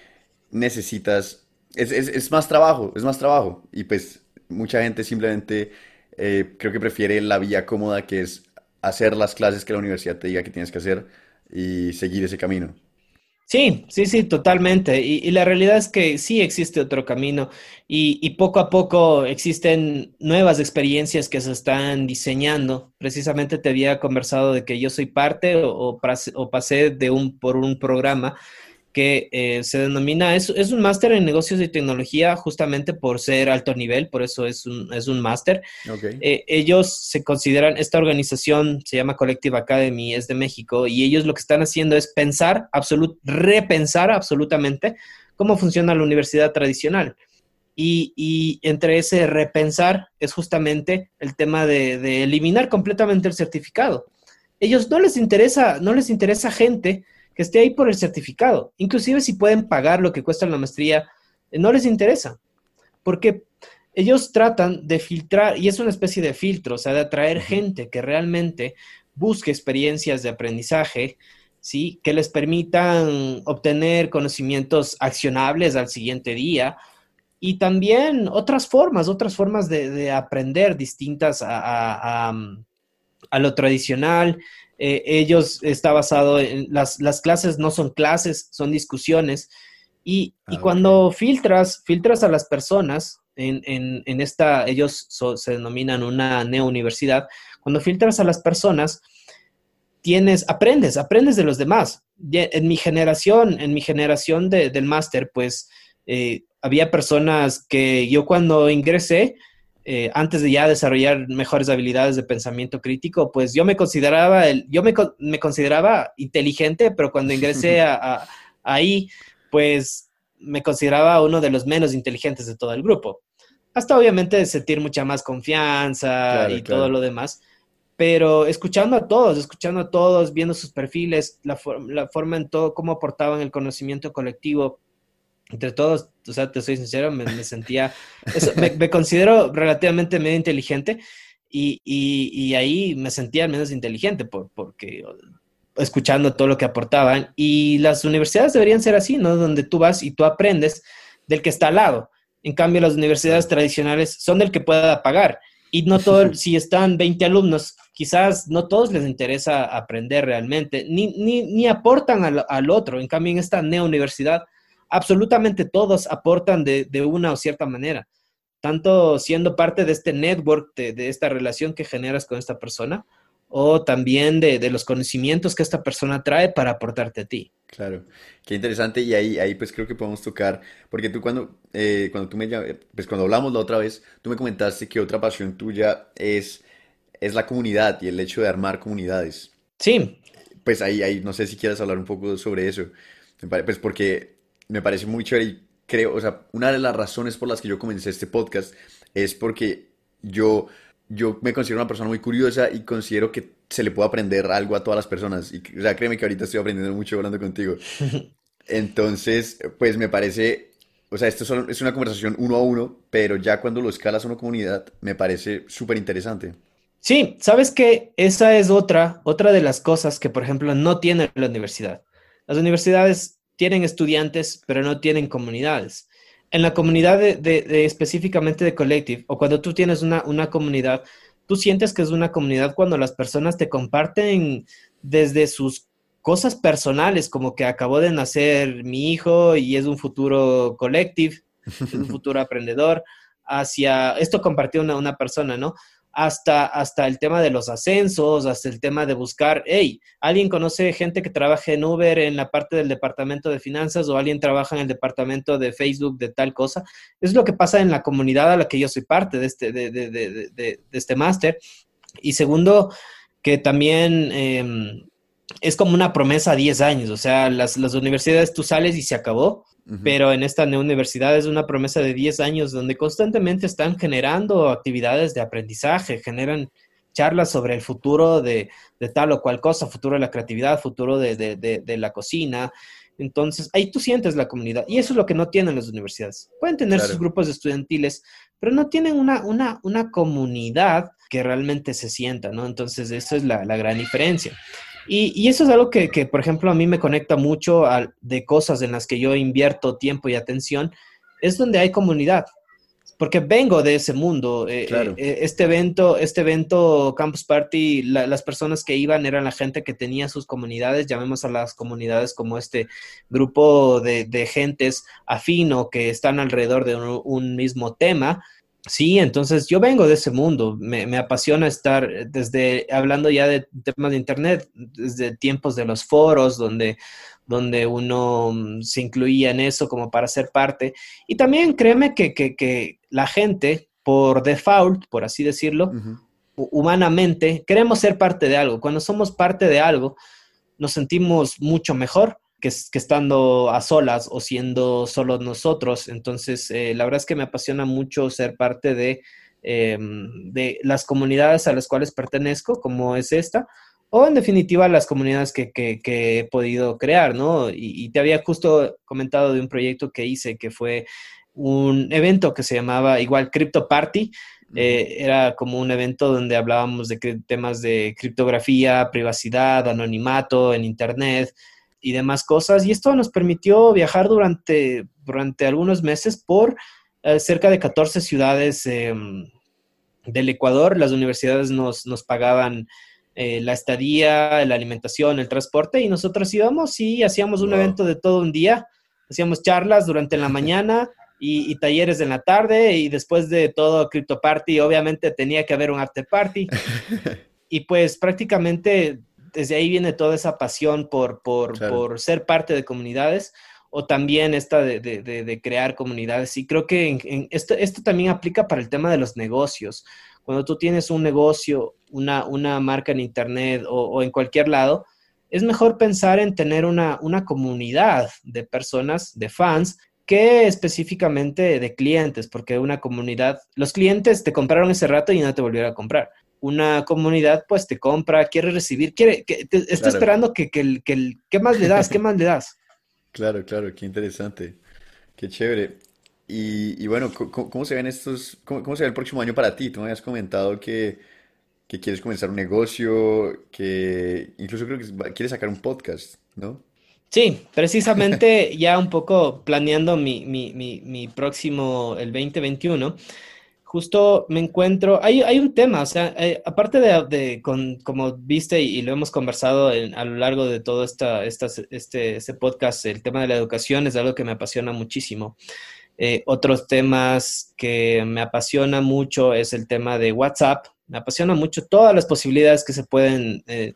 necesitas, es, es, es más trabajo, es más trabajo. Y pues mucha gente simplemente eh, creo que prefiere la vía cómoda que es hacer las clases que la universidad te diga que tienes que hacer y seguir ese camino. Sí, sí, sí, totalmente. Y, la realidad es que sí existe otro camino y, poco a poco existen nuevas experiencias que se están diseñando. Precisamente te había conversado de que yo soy parte o, o pasé de un, por un programa que eh, se denomina, es, es un máster en negocios y tecnología justamente por ser alto nivel, por eso es un, es un máster. Eh, ellos se consideran, esta organización se llama Collective Academy, es de México, y ellos lo que están haciendo es pensar, absolut, repensar absolutamente cómo funciona la universidad tradicional. Y, y, entre ese repensar es justamente el tema de, de eliminar completamente el certificado. Ellos no les interesa, no les interesa gente que esté ahí por el certificado. Inclusive si pueden pagar lo que cuesta la maestría, eh, no les interesa, porque ellos tratan de filtrar, y es una especie de filtro, o sea, de atraer gente que realmente busque experiencias de aprendizaje, ¿sí? Que les permitan obtener conocimientos accionables al siguiente día y también otras formas, otras formas de, aprender distintas a, a lo tradicional. Eh, ellos está basado en las, las, clases no son clases, son discusiones. Y, y ah, cuando filtras, filtras a las personas en, en, en esta, ellos se denominan una neouniversidad, cuando filtras a las personas, tienes, aprendes, aprendes de los demás. En mi generación, en mi generación de, del máster, pues eh, había personas que yo cuando ingresé, eh, antes de ya desarrollar mejores habilidades de pensamiento crítico, pues yo me consideraba, el, yo me, me consideraba inteligente, pero cuando ingresé (laughs) a, ahí, pues me consideraba uno de los menos inteligentes de todo el grupo. Hasta obviamente sentir mucha más confianza y todo lo demás, pero escuchando a todos, escuchando a todos, viendo sus perfiles, la, la forma en todo, cómo aportaban el conocimiento colectivo, entre todos, o sea, te soy sincero, me, sentía, me, considero relativamente medio inteligente y, y, ahí me sentía menos inteligente por, porque escuchando todo lo que aportaban y las universidades deberían ser así, ¿no? Donde tú vas y tú aprendes del que está al lado. En cambio, las universidades tradicionales son del que pueda pagar y no todo, (laughs) si están 20 alumnos, quizás no todos les interesa aprender realmente, ni, ni, ni aportan al, al, otro. En cambio, en esta neouniversidad, absolutamente todos aportan de, una o cierta manera, tanto siendo parte de este network, de, esta relación que generas con esta persona, o también de, los conocimientos que esta persona trae para aportarte a ti. Claro, qué interesante y ahí, ahí pues creo que podemos tocar, porque tú cuando, eh, cuando tú me pues cuando hablamos la otra vez, tú me comentaste que otra pasión tuya es, es la comunidad y el hecho de armar comunidades. Sí. Pues ahí, ahí no sé si quieras hablar un poco sobre eso, pues porque me parece muy chévere y creo, o sea, una de las razones por las que yo comencé este podcast es porque yo, yo me considero una persona muy curiosa y considero que se le puede aprender algo a todas las personas. Y, o sea, créeme que ahorita estoy aprendiendo mucho hablando contigo. (laughs) Entonces, pues me parece, o sea, esto es una conversación uno a uno, pero ya cuando lo escalas a una comunidad, me parece súper interesante. Sí, sabes que esa es otra, otra de las cosas que, por ejemplo, no tiene la universidad. Las universidades tienen estudiantes, pero no tienen comunidades. En la comunidad de, específicamente de Collective, o cuando tú tienes una, una comunidad, tú sientes que es una comunidad cuando las personas te comparten desde sus cosas personales, como que acabó de nacer mi hijo y es un futuro collective, es un (laughs) futuro aprendedor, hacia, esto compartió una, una persona, ¿no? Hasta, hasta el tema de los ascensos, hasta el tema de buscar, hey, alguien conoce gente que trabaja en Uber en la parte del departamento de finanzas o alguien trabaja en el departamento de Facebook de tal cosa. Es lo que pasa en la comunidad a la que yo soy parte de este, de, de, de, este máster. Y segundo, que también em, es como una promesa a 10 años, o sea, las, las universidades tú sales y se acabó pero en esta universidad es una promesa de 10 años donde constantemente están generando actividades de aprendizaje, generan charlas sobre el futuro de, tal o cual cosa, futuro de la creatividad, futuro de, la cocina. Entonces, ahí tú sientes la comunidad. Y eso es lo que no tienen las universidades. Pueden tener sus grupos estudiantiles, pero no tienen una, una, una comunidad que realmente se sienta, ¿no? Entonces, eso es la, la gran diferencia. Y, eso es algo que, por ejemplo, a mí me conecta mucho de cosas en las que yo invierto tiempo y atención, es donde hay comunidad. Porque vengo de ese mundo. Eh, eh, este evento, este evento Campus Party, las personas que iban eran la gente que tenía sus comunidades, llamemos a las comunidades como este grupo de, gentes afino que están alrededor de un mismo tema Sí, entonces yo vengo de ese mundo, me, apasiona estar desde, hablando ya de temas de Internet, desde tiempos de los foros donde, donde uno mm, se incluía en eso como para ser parte. Y también créeme que, la gente, por default, por así decirlo, humanamente, queremos ser parte de algo. Cuando somos parte de algo, nos sentimos mucho mejor que, estando a solas o siendo solo nosotros. Entonces, eh, la verdad es que me apasiona mucho ser parte de, em, de las comunidades a las cuales pertenezco, como es esta, o en definitiva las comunidades que, he podido crear, ¿no? Y, te había justo comentado de un proyecto que hice que fue un evento que se llamaba igual Crypto Party. Eh, era como un evento donde hablábamos de temas de criptografía, privacidad, anonimato en Internet, y demás cosas. Y esto nos permitió viajar durante, durante algunos meses por eh, cerca de 14 ciudades em, del Ecuador. Las universidades nos, nos pagaban eh, la estadía, la alimentación, el transporte, y nosotros íbamos y hacíamos un evento de todo un día, hacíamos charlas durante la (laughs) mañana y, talleres en la tarde, y después de todo Crypto Party, obviamente tenía que haber un after party, (laughs) y pues prácticamente desde ahí viene toda esa pasión por, por, por ser parte de comunidades o también esta de, de, de, crear comunidades. Y creo que en, esto, esto también aplica para el tema de los negocios. Cuando tú tienes un negocio, una, una marca en Internet o, o, en cualquier lado, es mejor pensar en tener una, una comunidad de personas, de fans, que específicamente de clientes, porque una comunidad, los clientes te compraron ese rato y no te volvieron a comprar una comunidad pues te compra, quiere recibir, quiere, que, está esperando que, que, que, ¿qué más le das? ¿Qué más le das? (laughs) Claro, claro, qué interesante, qué chévere. Y, y bueno, ¿cómo, se ven estos, cómo, se ve el próximo año para ti? Tú me habías comentado que, que quieres comenzar un negocio, que incluso creo que quieres sacar un podcast, ¿no? Sí, precisamente (laughs) ya un poco planeando mi, mi, mi, mi próximo, el 2021 justo me encuentro, hay, hay un tema, o sea, eh, aparte de, de con, como viste y, lo hemos conversado a lo largo de todo esta, esta, este, este podcast, el tema de la educación es algo que me apasiona muchísimo. Eh, otros temas que me apasiona mucho es el tema de WhatsApp. Me apasiona mucho todas las posibilidades que se pueden eh,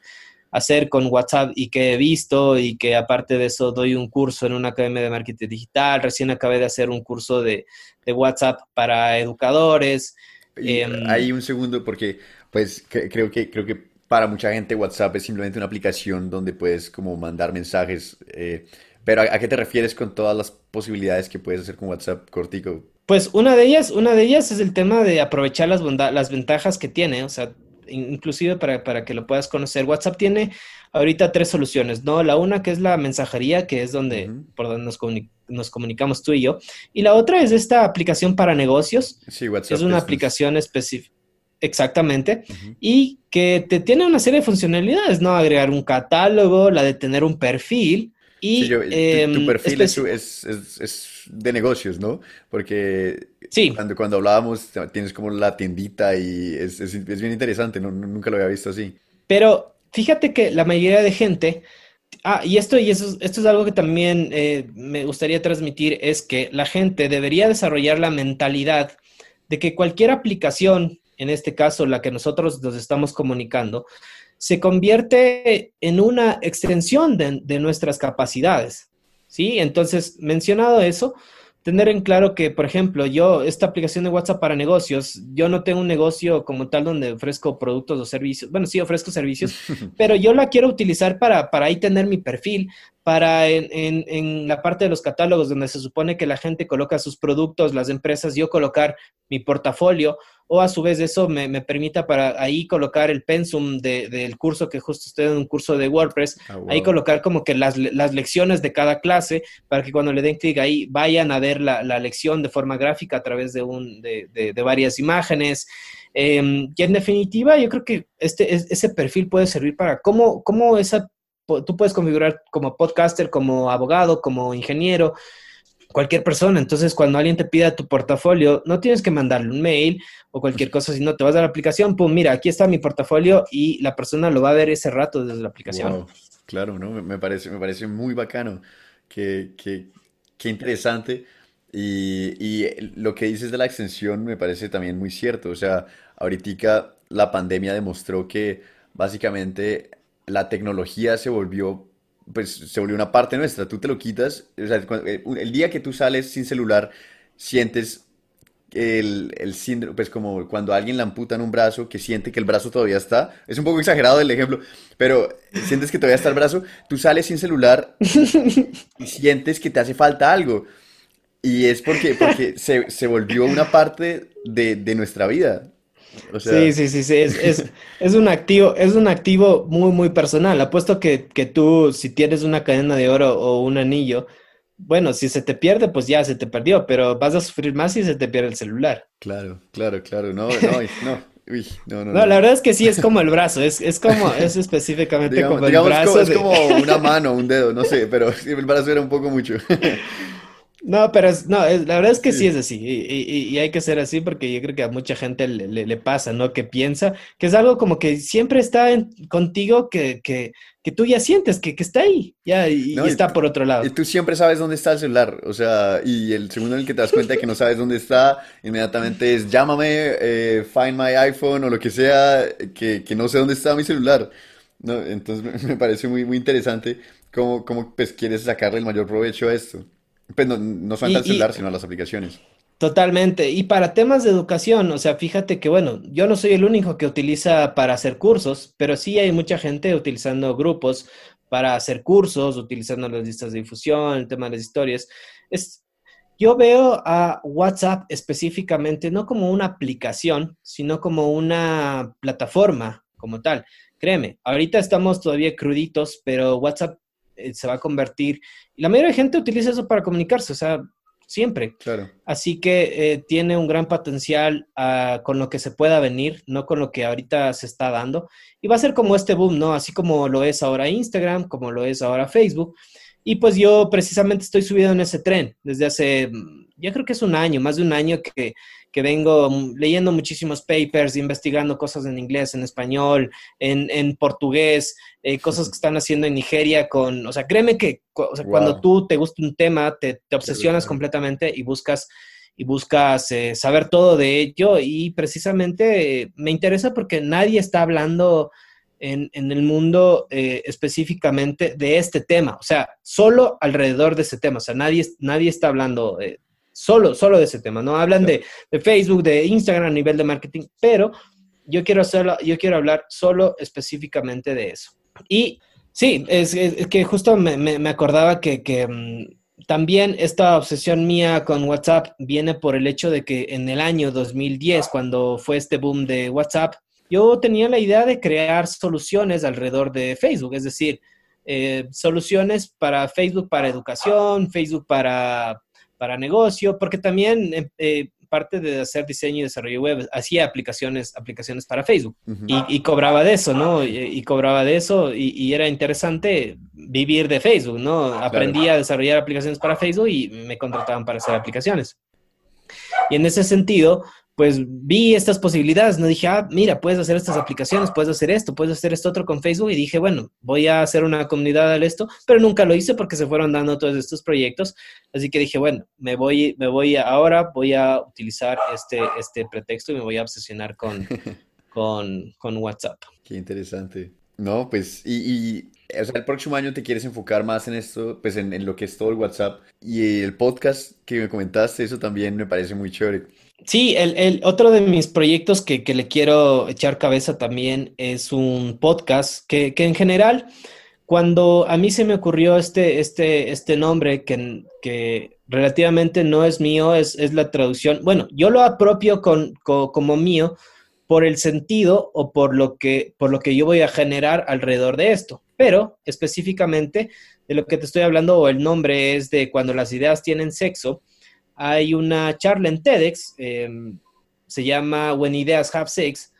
hacer con WhatsApp y que he visto y que aparte de eso doy un curso en una academia de marketing digital. Recién acabé de hacer un curso de, de WhatsApp para educadores. Em, hay un segundo porque pues creo que creo que para mucha gente WhatsApp es simplemente una aplicación donde puedes como mandar mensajes. Eh, pero ¿a, qué te refieres con todas las posibilidades que puedes hacer con WhatsApp cortico? Pues una de ellas, una de ellas es el tema de aprovechar las, las ventajas que tiene. O sea, inclusive para, para, que lo puedas conocer. WhatsApp tiene ahorita tres soluciones, ¿no? La una que es la mensajería, que es donde, por donde nos, nos, comunicamos tú y yo. Y la otra es esta aplicación para negocios. Sí, WhatsApp. Es una aplicación específica. Exactamente. Y que te tiene una serie de funcionalidades, ¿no? Agregar un catálogo, la de tener un perfil. Y, tu, em, perfil es, es, de negocios, ¿no? Porque sí. cuando, cuando hablábamos tienes como la tiendita y es, bien interesante, ¿no? nunca lo había visto así. Pero fíjate que la mayoría de gente, ah, y esto, y eso, esto es algo que también eh, me gustaría transmitir, es que la gente debería desarrollar la mentalidad de que cualquier aplicación, en este caso la que nosotros nos estamos comunicando, se convierte en una extensión de, nuestras capacidades. ¿Sí? Entonces, mencionado eso, tener en claro que, por ejemplo, yo, esta aplicación de WhatsApp para negocios, yo no tengo un negocio como tal donde ofrezco productos o servicios. Bueno, sí ofrezco servicios, (laughs) pero yo la quiero utilizar para, para ahí tener mi perfil, para en, en, en, la parte de los catálogos donde se supone que la gente coloca sus productos, las empresas, yo colocar mi portafolio o a su vez eso me, me permita para ahí colocar el pensum de, del curso que justo estoy en un curso de WordPress, ah, ahí colocar como que las, las, lecciones de cada clase para que cuando le den clic ahí vayan a ver la, la, lección de forma gráfica a través de, un, de, de, varias imágenes. Eh, y en definitiva, yo creo que este, ese perfil puede servir para cómo, cómo esa, tú puedes configurar como podcaster, como abogado, como ingeniero, cualquier persona. Entonces, cuando alguien te pida tu portafolio, no tienes que mandarle un mail o cualquier cosa, sino te vas a la aplicación, pum, mira, aquí está mi portafolio y la persona lo va a ver ese rato desde la aplicación. Claro, ¿no? Me parece, me parece muy bacano, qué, qué, qué interesante. Y, y, lo que dices de la extensión me parece también muy cierto. O sea, ahorita la pandemia demostró que básicamente la tecnología se volvió pues se volvió una parte nuestra. Tú te lo quitas, o sea, eh, el día que tú sales sin celular, sientes el, el síndrome, pues como cuando a alguien le amputan un brazo, que siente que el brazo todavía está. Es un poco exagerado el ejemplo, pero sientes que todavía está el brazo. Tú sales sin celular (laughs) y sientes que te hace falta algo. Y es porque, porque se, se volvió una parte de, de nuestra vida sí, sí, sí, sí, es, (laughs) es, un activo, es un activo muy, muy personal. Apuesto que, que tú, si tienes una cadena de oro o un anillo, bueno, si se te pierde, pues ya se te perdió, pero vas a sufrir más si se te pierde el celular. Claro, claro, claro, no, no, no. Uy, no, no, no, la verdad es que sí es como el brazo, es, es como, es (laughs) específicamente como el brazo. Es como una mano, un dedo, no sé, pero el brazo era un poco mucho. (laughs) No, pero no, la verdad es que sí, es así y, hay que ser así porque yo creo que a mucha gente le, pasa, ¿no? Que piensa que es algo como que siempre está contigo que, que, que, tú ya sientes que, está ahí, ya, y, está por otro lado. Y tú siempre sabes dónde está el celular, o sea, y el segundo en el que te das cuenta que no (laughs) sabes dónde está, inmediatamente es llámame, eh, find my iPhone o lo que sea, que, que no sé dónde está mi celular. ¿no? Entonces (laughs) me parece muy, muy interesante cómo, cómo pues, quieres sacarle el mayor provecho a esto. Pues no, no solamente al celular, sino a las aplicaciones. Totalmente. Y para temas de educación, o sea, fíjate que, bueno, yo no soy el único que utiliza para hacer cursos, pero sí hay mucha gente utilizando grupos para hacer cursos, utilizando las listas de difusión, el tema de las historias. Es, yo veo a WhatsApp específicamente no como una aplicación, sino como una plataforma como tal. Créeme, ahorita estamos todavía cruditos, pero WhatsApp eh, se va a convertir, y la mayoría de gente utiliza eso para comunicarse, o sea, siempre. Claro. Así que eh, tiene un gran potencial ah, con lo que se pueda venir, no con lo que ahorita se está dando. Y va a ser como este boom, ¿no? Así como lo es ahora Instagram, como lo es ahora Facebook. Y pues yo precisamente estoy subido en ese tren desde hace, mm, ya creo que es un año, más de un año que, que vengo leyendo muchísimos papers, investigando cosas en inglés, en español, en, en portugués, eh, cosas que están haciendo en Nigeria con, o sea, créeme que cuando tú te gusta un tema, te, te obsesionas completamente y buscas y buscas eh, saber todo de ello. Y precisamente eh, me interesa porque nadie está hablando en, el mundo eh, específicamente de este tema, o sea, solo alrededor de ese tema, o sea, nadie, nadie está hablando solo, solo de ese tema, ¿no? Hablan de, Facebook, de Instagram a nivel de marketing, pero yo quiero, hacerlo, yo quiero hablar solo específicamente de eso. Y sí, es, que justo me, acordaba que, que mm, también esta obsesión mía con WhatsApp viene por el hecho de que en el año 2010, cuando fue este boom de WhatsApp, yo tenía la idea de crear soluciones alrededor de Facebook, es decir, eh, soluciones para Facebook para educación, Facebook para, para negocio, porque también eh, eh, parte de hacer diseño y desarrollo web hacía aplicaciones, aplicaciones para Facebook y, cobraba de eso, ¿no? Y, cobraba de eso y, era interesante vivir de Facebook, ¿no? Aprendí a desarrollar aplicaciones para Facebook y me contrataban para hacer aplicaciones. Y en ese sentido, pues vi estas posibilidades, no dije, ah, mira, puedes hacer estas aplicaciones, puedes hacer esto, puedes hacer esto otro con Facebook y dije, bueno, voy a hacer una comunidad de esto, pero nunca lo hice porque se fueron dando todos estos proyectos, así que dije, bueno, me voy, me voy ahora, voy a utilizar este, este pretexto y me voy a obsesionar con, (laughs) con, con WhatsApp. Qué interesante. No, pues, y, y o sea, el próximo año te quieres enfocar más en esto, pues en, en, lo que es todo el WhatsApp y el podcast que me comentaste, eso también me parece muy chévere. Sí, el, otro de mis proyectos que, le quiero echar cabeza también es un podcast que, en general, cuando a mí se me ocurrió este, este, este nombre que, que relativamente no es mío, es, la traducción, bueno, yo lo apropio con, como mío por el sentido o por lo, que, por lo que yo voy a generar alrededor de esto, pero específicamente de lo que te estoy hablando o el nombre es de cuando las ideas tienen sexo hay una charla en TEDx, em, se llama When Ideas Have Sex.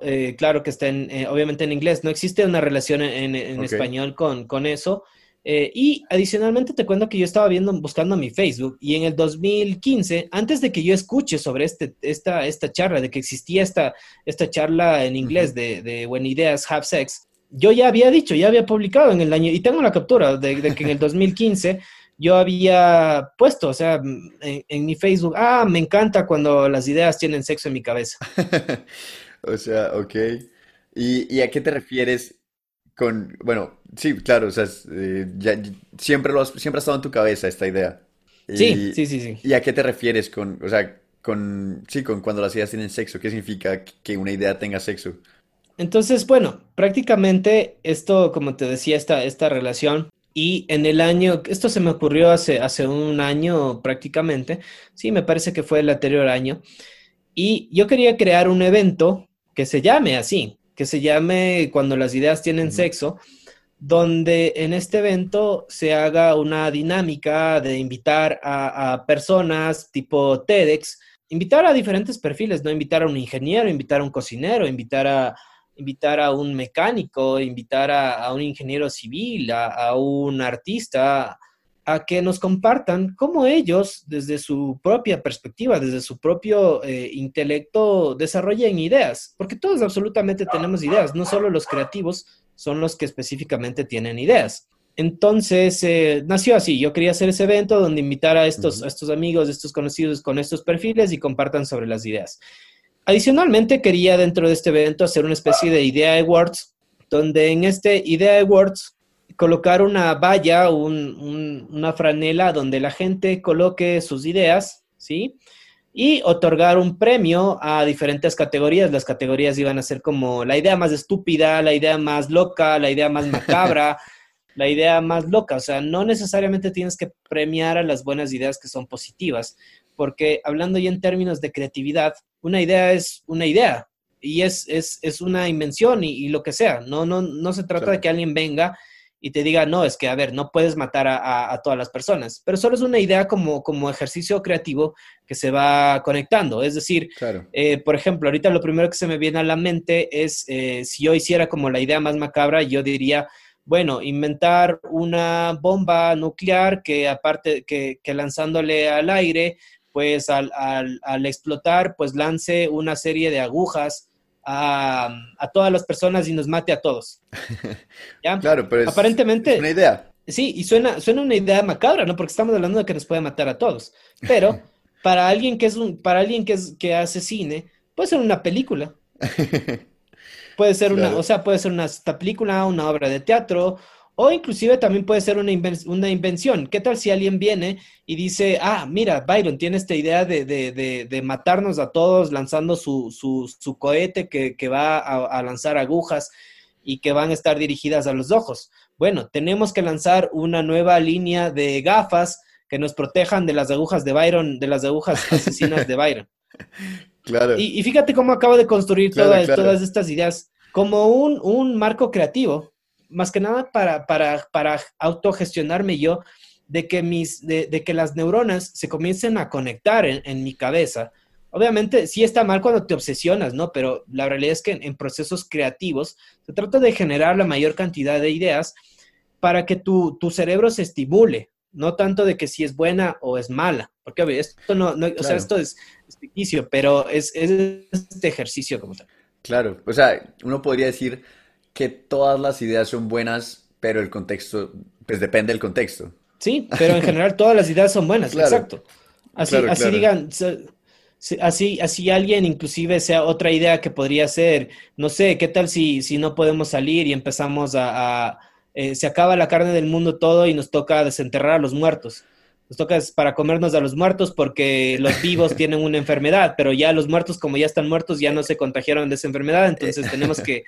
Eh, claro que está en, eh, obviamente en inglés, no existe una relación en, español con, con eso. Eh, y adicionalmente te cuento que yo estaba viendo, buscando mi Facebook y en el 2015, antes de que yo escuche sobre este, esta, esta charla, de que existía esta, esta charla en inglés de, de When Ideas Have Sex, yo ya había dicho, ya había publicado en el año, y tengo la captura de, de que en el (laughs) 2015 yo había puesto, o sea, en, mi Facebook, ah, me encanta cuando las ideas tienen sexo en mi cabeza. (laughs) o sea, ok. ¿Y, a qué te refieres con, bueno, sí, claro, o sea, eh, ya, siempre, lo has, siempre ha estado en tu cabeza esta idea. sí, sí, sí, sí. ¿Y a qué te refieres con, o sea, con, sí, con cuando las ideas tienen sexo? ¿Qué significa que una idea tenga sexo? Entonces, bueno, prácticamente esto, como te decía, esta, esta relación y en el año, esto se me ocurrió hace, hace un año prácticamente, sí, me parece que fue el anterior año, y yo quería crear un evento que se llame así, que se llame Cuando las ideas tienen sexo, donde en este evento se haga una dinámica de invitar a, a personas tipo TEDx, invitar a diferentes perfiles, no invitar a un ingeniero, invitar a un cocinero, invitar a, invitar a un mecánico, invitar a, un ingeniero civil, a, un artista, a que nos compartan cómo ellos, desde su propia perspectiva, desde su propio eh, intelecto, desarrollan ideas, porque todos absolutamente tenemos ideas, no solo los creativos son los que específicamente tienen ideas. Entonces, eh, nació así. Yo quería hacer ese evento donde invitar a estos, a estos amigos, a estos conocidos con estos perfiles y compartan sobre las ideas. Adicionalmente, quería dentro de este evento hacer una especie de Idea Awards, donde en este Idea Awards colocar una valla, una franela donde la gente coloque sus ideas, ¿sí? Y otorgar un premio a diferentes categorías. Las categorías iban a ser como la idea más estúpida, la idea más loca, la idea más macabra, (laughs) la idea más loca. O sea, no necesariamente tienes que premiar a las buenas ideas que son positivas, porque hablando ya en términos de creatividad, una idea es una idea y es, es, una invención y, lo que sea. No, no, no se trata de que alguien venga y te diga, no, es que, a ver, no puedes matar a, todas las personas, pero solo es una idea como, como ejercicio creativo que se va conectando. Es decir, eh, por ejemplo, ahorita lo primero que se me viene a la mente es, eh, si yo hiciera como la idea más macabra, yo diría, bueno, inventar una bomba nuclear que aparte, que, que lanzándole al aire, pues al, al, explotar, pues lance una serie de agujas a, a, todas las personas y nos mate a todos. (laughs) ¿Ya? Claro, pero es, aparentemente una idea. Sí, y suena, suena una idea macabra, ¿no? Porque estamos hablando de que nos puede matar a todos. Pero (laughs) para alguien que es un, para alguien que es, que hace cine, puede ser una película. (laughs) Puede ser una, o sea, puede ser una película, una obra de teatro, o inclusive también puede ser una, una, invención. ¿Qué tal si alguien viene y dice, ah, mira, Byron tiene esta idea de, de, de, matarnos a todos lanzando su, su, su cohete que, que va a, a, lanzar agujas y que van a estar dirigidas a los ojos? Bueno, tenemos que lanzar una nueva línea de gafas que nos protejan de las agujas de Byron, de las agujas (laughs) asesinas de Byron. Claro. Y, fíjate cómo acabo de construir todas, todas estas ideas como un, un marco creativo más que nada para, para, para autogestionarme yo de que, mis, de, que las neuronas se comiencen a conectar en, mi cabeza. Obviamente, sí está mal cuando te obsesionas, ¿no? Pero la realidad es que en, procesos creativos se trata de generar la mayor cantidad de ideas para que tu, tu, cerebro se estimule, no tanto de que si es buena o es mala, porque esto no, o sea, esto es, ficticio, pero es, es este ejercicio como tal. Claro, o sea, uno podría decir, que todas las ideas son buenas, pero el contexto, pues depende del contexto. Sí, pero en general (laughs) todas las ideas son buenas, exacto. Así, así digan, así, así alguien inclusive sea otra idea que podría ser, no sé, ¿qué tal si, si no podemos salir y empezamos a, eh, se acaba la carne del mundo todo y nos toca desenterrar a los muertos? Nos toca para comernos a los muertos porque los vivos (laughs) tienen una enfermedad, pero ya los muertos, como ya están muertos, ya no se contagiaron de esa enfermedad, entonces tenemos que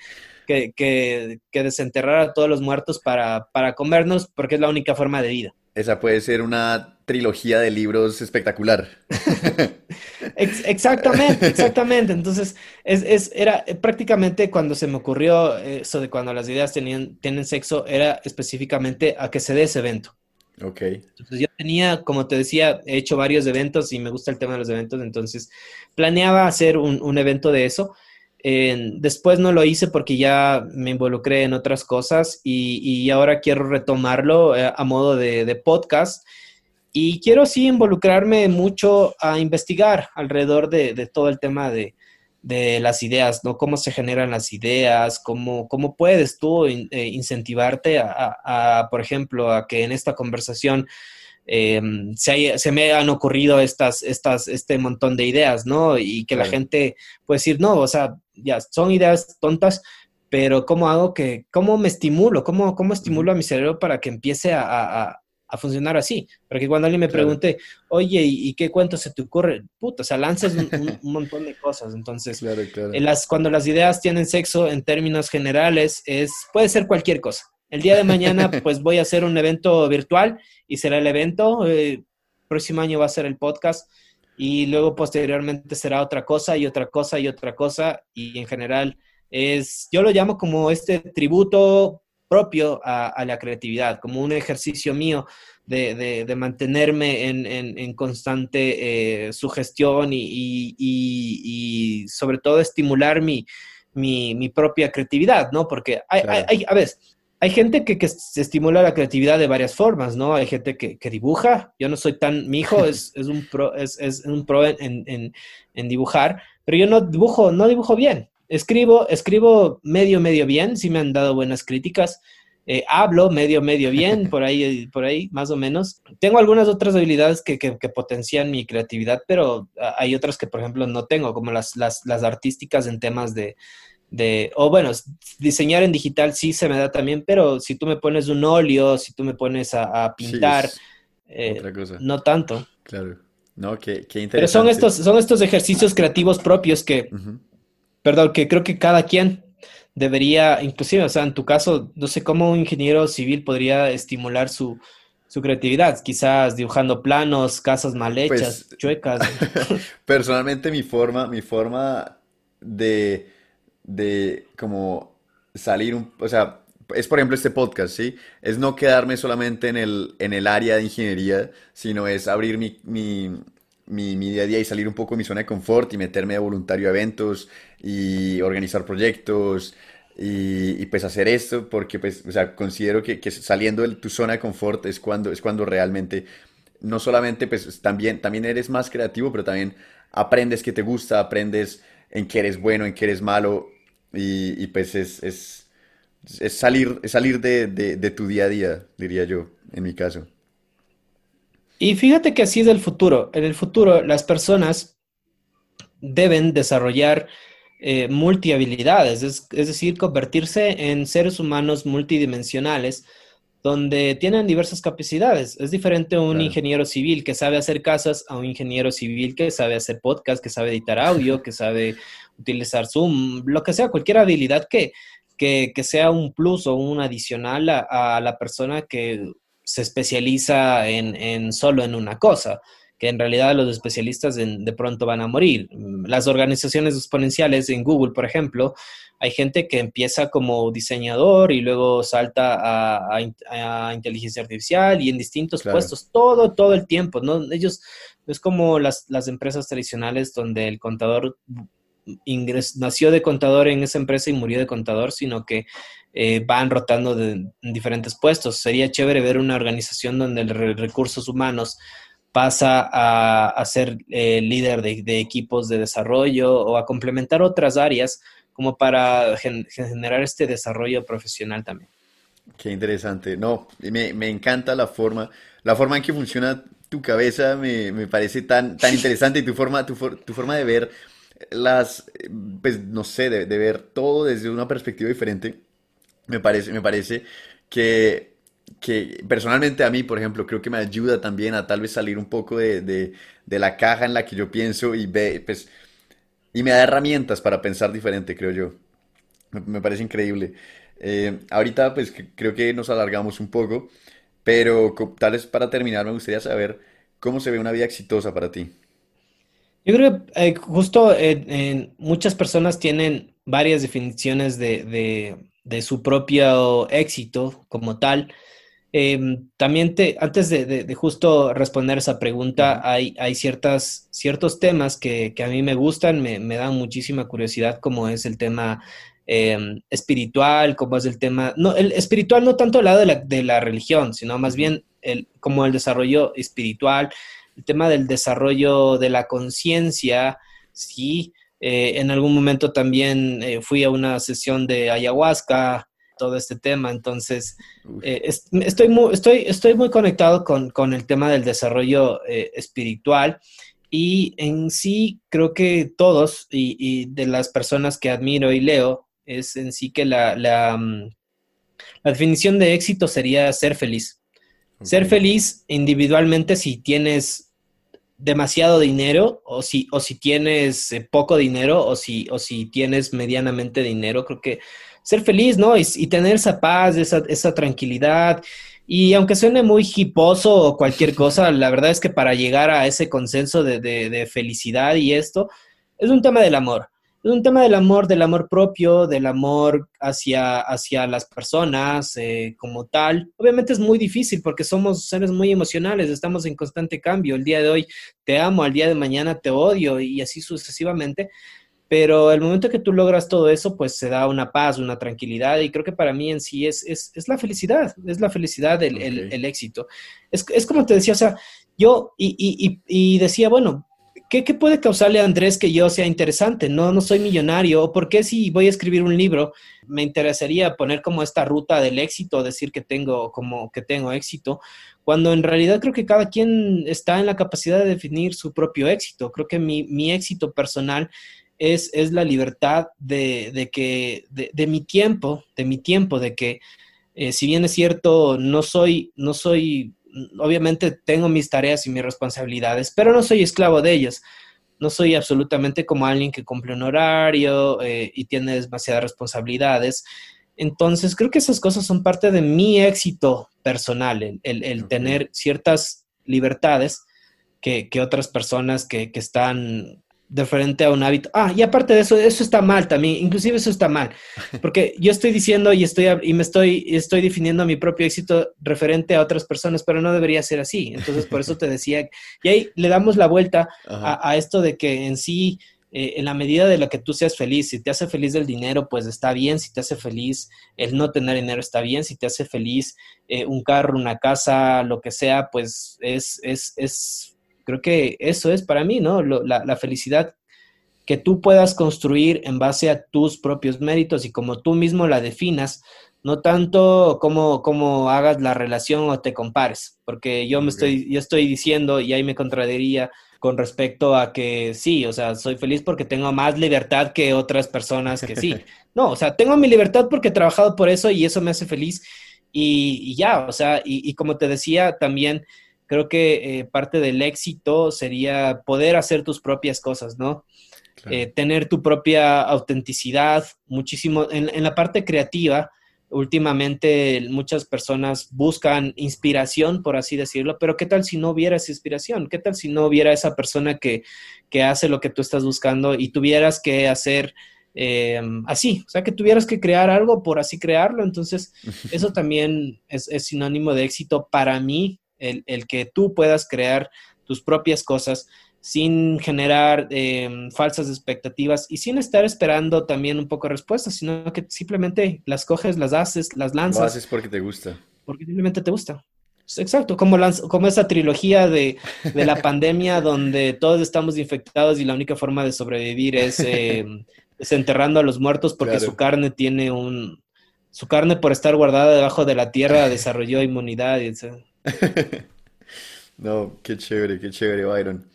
que, desenterrar a todos los muertos para, comernos, porque es la única forma de vida. Esa puede ser una trilogía de libros espectacular. (laughs) exactamente, exactamente. Entonces, es, era prácticamente cuando se me ocurrió eso de cuando las ideas tenían, tienen sexo, era específicamente a que se dé ese evento. Ok. Entonces yo tenía, como te decía, he hecho varios eventos y me gusta el tema de los eventos, entonces planeaba hacer un, un evento de eso después no lo hice porque ya me involucré en otras cosas y, ahora quiero retomarlo eh, a modo de, podcast. Y quiero sí involucrarme mucho a investigar alrededor de, todo el tema de, las ideas, ¿no? Cómo se generan las ideas, cómo, cómo puedes tú eh, incentivarte a, por ejemplo, a que en esta conversación eh, se, me han ocurrido estas, estas, este montón de ideas, ¿no? Y que la gente puede decir, no, o sea, ya son ideas tontas, pero ¿cómo hago que, cómo me estimulo, cómo, cómo estimulo a mi cerebro para que empiece a, funcionar así? Para que cuando alguien me pregunte, oye, ¿y, qué cuento se te ocurre? Puta, o sea, lanzas un, (laughs) montón de cosas. Entonces, las, cuando las ideas tienen sexo en términos generales, es, puede ser cualquier cosa. El día de mañana, (laughs) pues voy a hacer un evento virtual y será el evento. Eh, próximo año va a ser el podcast y luego posteriormente será otra cosa y otra cosa y otra cosa y en general es, yo lo llamo como este tributo propio a, la creatividad, como un ejercicio mío de, de, mantenerme en, en, constante eh, sugestión y, y, y, sobre todo estimular mi, mi, mi propia creatividad, ¿no? Porque hay, hay, a veces hay gente que, que, se estimula la creatividad de varias formas, ¿no? Hay gente que, que dibuja. Yo no soy tan. Mi hijo es, (laughs) es un pro, es, es un pro en, en, en, dibujar, pero yo no dibujo, no dibujo bien. Escribo, escribo medio, medio bien. Sí me han dado buenas críticas. Eh, hablo medio, medio bien, (laughs) por ahí, por ahí, más o menos. Tengo algunas otras habilidades que, que, que, potencian mi creatividad, pero hay otras que, por ejemplo, no tengo, como las, las, las artísticas en temas de, de, o bueno, diseñar en digital sí se me da también, pero si tú me pones un óleo, si tú me pones a, pintar, eh, no tanto. Claro. No, qué, qué interesante. Pero son estos, son estos ejercicios creativos propios que, perdón, que creo que cada quien debería, inclusive, o sea, en tu caso, no sé cómo un ingeniero civil podría estimular su, su creatividad, quizás dibujando planos, casas mal pues, hechas, chuecas. (laughs) Personalmente mi forma, mi forma de de como salir un, o sea, es por ejemplo este podcast, ¿sí? Es no quedarme solamente en el, en el área de ingeniería, sino es abrir mi, mi, mi, día a día y salir un poco de mi zona de confort y meterme de voluntario a eventos y organizar proyectos y, pues hacer esto porque pues, o sea, considero que, saliendo de tu zona de confort es cuando, es cuando realmente no solamente pues también, también eres más creativo, pero también aprendes que te gusta, aprendes en qué eres bueno, en qué eres malo y, pues es, es, salir, salir de, tu día a día, diría yo, en mi caso. Y fíjate que así es el futuro. En el futuro las personas deben desarrollar eh, multihabilidades, es, decir, convertirse en seres humanos multidimensionales donde tienen diversas capacidades. Es diferente un ingeniero civil que sabe hacer casas a un ingeniero civil que sabe hacer podcast, que sabe editar audio, que sabe utilizar Zoom, lo que sea, cualquier habilidad que, que, sea un plus o un adicional a, la persona que se especializa en, en, solo en una cosa, que en realidad los especialistas de pronto van a morir. Las organizaciones exponenciales en Google, por ejemplo, hay gente que empieza como diseñador y luego salta a, a, inteligencia artificial y en distintos puestos, todo, todo el tiempo, ¿no? Ellos, es como las, las empresas tradicionales donde el contador nació de contador en esa empresa y murió de contador, sino que eh, van rotando de, en diferentes puestos. Sería chévere ver una organización donde el recursos humanos pasa a, ser eh, líder de, equipos de desarrollo o a complementar otras áreas como para generar este desarrollo profesional también. Qué interesante. No, me, me, encanta la forma, la forma en que funciona tu cabeza me, me parece tan, tan (laughs) interesante y tu forma, tu, tu forma de ver las, pues no sé, de, ver todo desde una perspectiva diferente, me parece, me parece que, que personalmente a mí, por ejemplo, creo que me ayuda también a tal vez salir un poco de, de, la caja en la que yo pienso y ve, pues, y me da herramientas para pensar diferente, creo yo. Me, parece increíble. Eh, ahorita, pues, creo que nos alargamos un poco, pero tal vez para terminar me gustaría saber cómo se ve una vida exitosa para ti. Yo creo que eh, justo eh, muchas personas tienen varias definiciones de, su propio éxito como tal. Em, también te, antes de, justo responder esa pregunta, hay, hay ciertas, ciertos temas que, a mí me gustan, me, dan muchísima curiosidad, como es el tema em, espiritual, como es el tema, no, el espiritual no tanto al lado de la, de la religión, sino más bien el, como el desarrollo espiritual, el tema del desarrollo de la conciencia, sí. Eh, en algún momento también eh, fui a una sesión de ayahuasca, todo este tema, entonces eh, estoy, muy, estoy, estoy muy conectado con, el tema del desarrollo espiritual. Y en sí creo que todos y, de las personas que admiro y leo es en sí que la, la, mm, la definición de éxito sería ser feliz. Ser feliz individualmente si tienes demasiado dinero o si, o si tienes eh, poco dinero o si, o si tienes medianamente dinero, creo que ser feliz, ¿no? Y, tener esa paz, esa, esa, tranquilidad. Y aunque suene muy hiposo o cualquier cosa, la verdad es que para llegar a ese consenso de, de felicidad y esto, es un tema del amor es un tema del amor, del amor propio, del amor hacia, hacia las personas eh, como tal. Obviamente es muy difícil porque somos seres muy emocionales, estamos en constante cambio. El día de hoy te amo, al día de mañana te odio y así sucesivamente. Pero el momento que tú logras todo eso, pues se da una paz, una tranquilidad, y creo que para mí en sí es, es, es la felicidad, es la felicidad, el, el, éxito. Es, es, como te decía, o sea, yo y, y, y decía, bueno, ¿qué, ¿qué, puede causarle a Andrés que yo sea interesante? No, no soy millonario, o por qué si voy a escribir un libro, me interesaría poner como esta ruta del éxito, decir que tengo, como que tengo éxito, cuando en realidad creo que cada quien está en la capacidad de definir su propio éxito. Creo que mi, mi éxito personal es, es la libertad de, de que, de, de, mi tiempo, de mi tiempo, de que eh, si bien es cierto, no soy, no soy, obviamente tengo mis tareas y mis responsabilidades, pero no soy esclavo de ellas. No soy absolutamente como alguien que cumple un horario eh, y tiene demasiadas responsabilidades. Entonces, creo que esas cosas son parte de mi éxito personal, el, el, el tener ciertas libertades que, que otras personas que, que, están diferente a un hábito. Ah, y aparte de eso, eso está mal también, inclusive eso está mal, porque (laughs) yo estoy diciendo y estoy y me estoy estoy definiendo mi propio éxito referente a otras personas, pero no debería ser así. Entonces, por eso te decía, y ahí le damos la vuelta a, a, esto de que en sí eh, en la medida de lo que tú seas feliz, si te hace feliz el dinero, pues está bien, si te hace feliz el no tener dinero, está bien, si te hace feliz eh, un carro, una casa, lo que sea, pues es, es, es Creo que eso es para mí, ¿no? la, la, felicidad que tú puedas construir en base a tus propios méritos y como tú mismo la definas, no tanto como, como hagas la relación o te compares, porque yo me estoy, yo estoy diciendo, y ahí me contradiría con respecto a que sí, o sea, soy feliz porque tengo más libertad que otras personas que sí. (laughs) No, o sea, tengo mi libertad porque he trabajado por eso y eso me hace feliz y, y ya, o sea, y, y como te decía también, creo que eh, parte del éxito sería poder hacer tus propias cosas, ¿no? Claro. Eh, tener tu propia autenticidad, muchísimo, en, en, la parte creativa, últimamente muchas personas buscan inspiración, por así decirlo, pero ¿qué tal si no hubiera esa inspiración? ¿Qué tal si no hubiera esa persona que, que hace lo que tú estás buscando y tuvieras que hacer... Eh, así, o sea, que tuvieras que crear algo por así crearlo. Entonces, (laughs) eso también es, es sinónimo de éxito para mí el, el, que tú puedas crear tus propias cosas sin generar eh, falsas expectativas y sin estar esperando también un poco respuestas, sino que simplemente las coges, las haces, las lanzas. Lo haces porque te gusta. Porque simplemente te gusta. Exacto, como, como esa trilogía de, de la pandemia (laughs) donde todos estamos infectados y la única forma de sobrevivir es, eh, es enterrando a los muertos porque claro. su carne tiene un... Su carne por estar guardada debajo de la tierra (laughs) desarrolló inmunidad. Y, (laughs) no, qué chévere, qué chévere, Byron.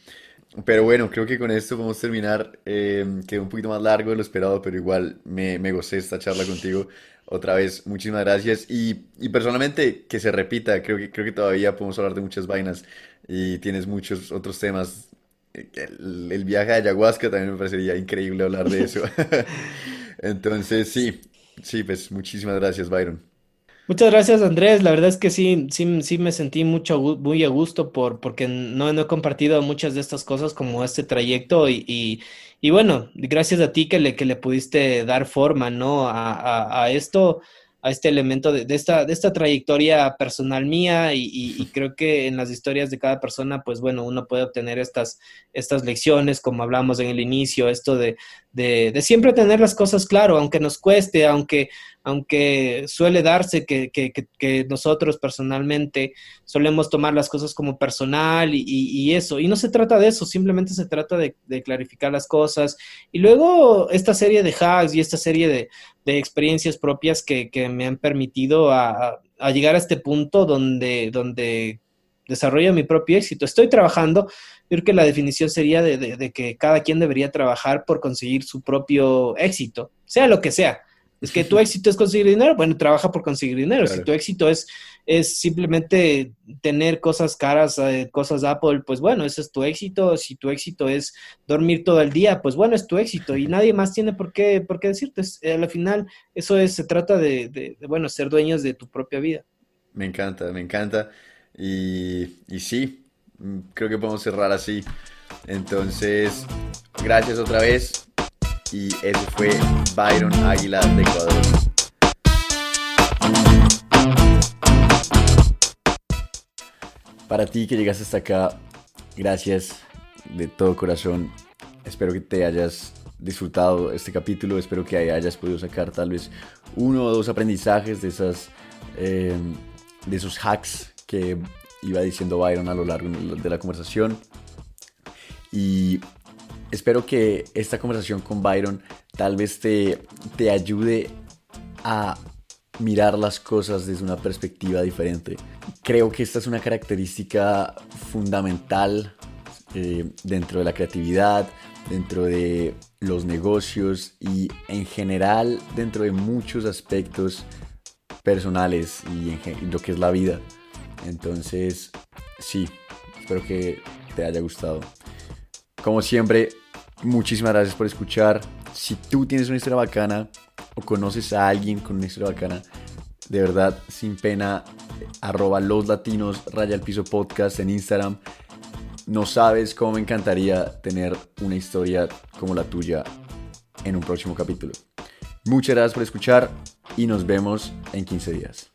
Pero bueno, creo que con esto podemos terminar. Eh, quedó un poquito más largo de lo esperado, pero igual me, me gocé esta charla contigo. Otra vez, muchísimas gracias. Y, y, personalmente, que se repita, creo que, creo que todavía podemos hablar de muchas vainas y tienes muchos otros temas. El, el viaje a ayahuasca también me parecería increíble hablar de eso. (laughs) (laughs) Entonces, sí, sí, pues muchísimas gracias, Byron. Muchas gracias, Andrés. La verdad es que sí, sí, sí me sentí mucho, muy a gusto por, porque no, no he compartido muchas de estas cosas como este trayecto y, y, bueno, gracias a ti que le, que le pudiste dar forma, ¿no? A, a, esto, a este elemento de, de, esta, de esta trayectoria personal mía y, creo que en las historias de cada persona, pues bueno, uno puede obtener estas, estas lecciones, como hablamos en el inicio, esto de, de, de siempre tener las cosas claro, aunque nos cueste, aunque aunque suele darse que, nosotros personalmente solemos tomar las cosas como personal y, eso, y no se trata de eso, simplemente se trata de, clarificar las cosas. Y luego esta serie de hacks y esta serie de, experiencias propias que, me han permitido a, llegar a este punto donde, donde desarrollo mi propio éxito. Estoy trabajando, creo que la definición sería de que cada quien debería trabajar por conseguir su propio éxito, sea lo que sea es que tu éxito es conseguir dinero, bueno, trabaja por conseguir dinero. Claro. Si tu éxito es, es simplemente tener cosas caras, eh, cosas Apple, pues bueno, ese es tu éxito. Si tu éxito es dormir todo el día, pues bueno, es tu éxito. Y (laughs) nadie más tiene por qué, por qué decirte. Eh, al final, eso es, se trata de, de, de, bueno, ser dueños de tu propia vida. Me encanta, me encanta. Y, y sí, mm, creo que podemos cerrar así. Entonces, gracias otra vez y ese fue Byron Águila de Ecuador. Para ti que llegaste hasta acá, gracias de todo corazón. Espero que te hayas disfrutado este capítulo. Espero que hayas podido sacar tal vez uno o dos aprendizajes de, esas, eh, de esos hacks que iba diciendo Byron a lo largo de la conversación. Y espero que esta conversación con Byron tal vez te, te ayude a mirar las cosas desde una perspectiva diferente. Creo que esta es una característica fundamental eh, dentro de la creatividad, dentro de los negocios y en general dentro de muchos aspectos personales y en lo que es la vida. Entonces, sí, espero que te haya gustado. Como siempre, muchísimas gracias por escuchar. Si tú tienes una historia bacana o conoces a alguien con una historia bacana, de verdad, sin pena, arroba los latinos, raya el piso podcast en Instagram. No sabes cómo me encantaría tener una historia como la tuya en un próximo capítulo. Muchas gracias por escuchar y nos vemos en 15 días.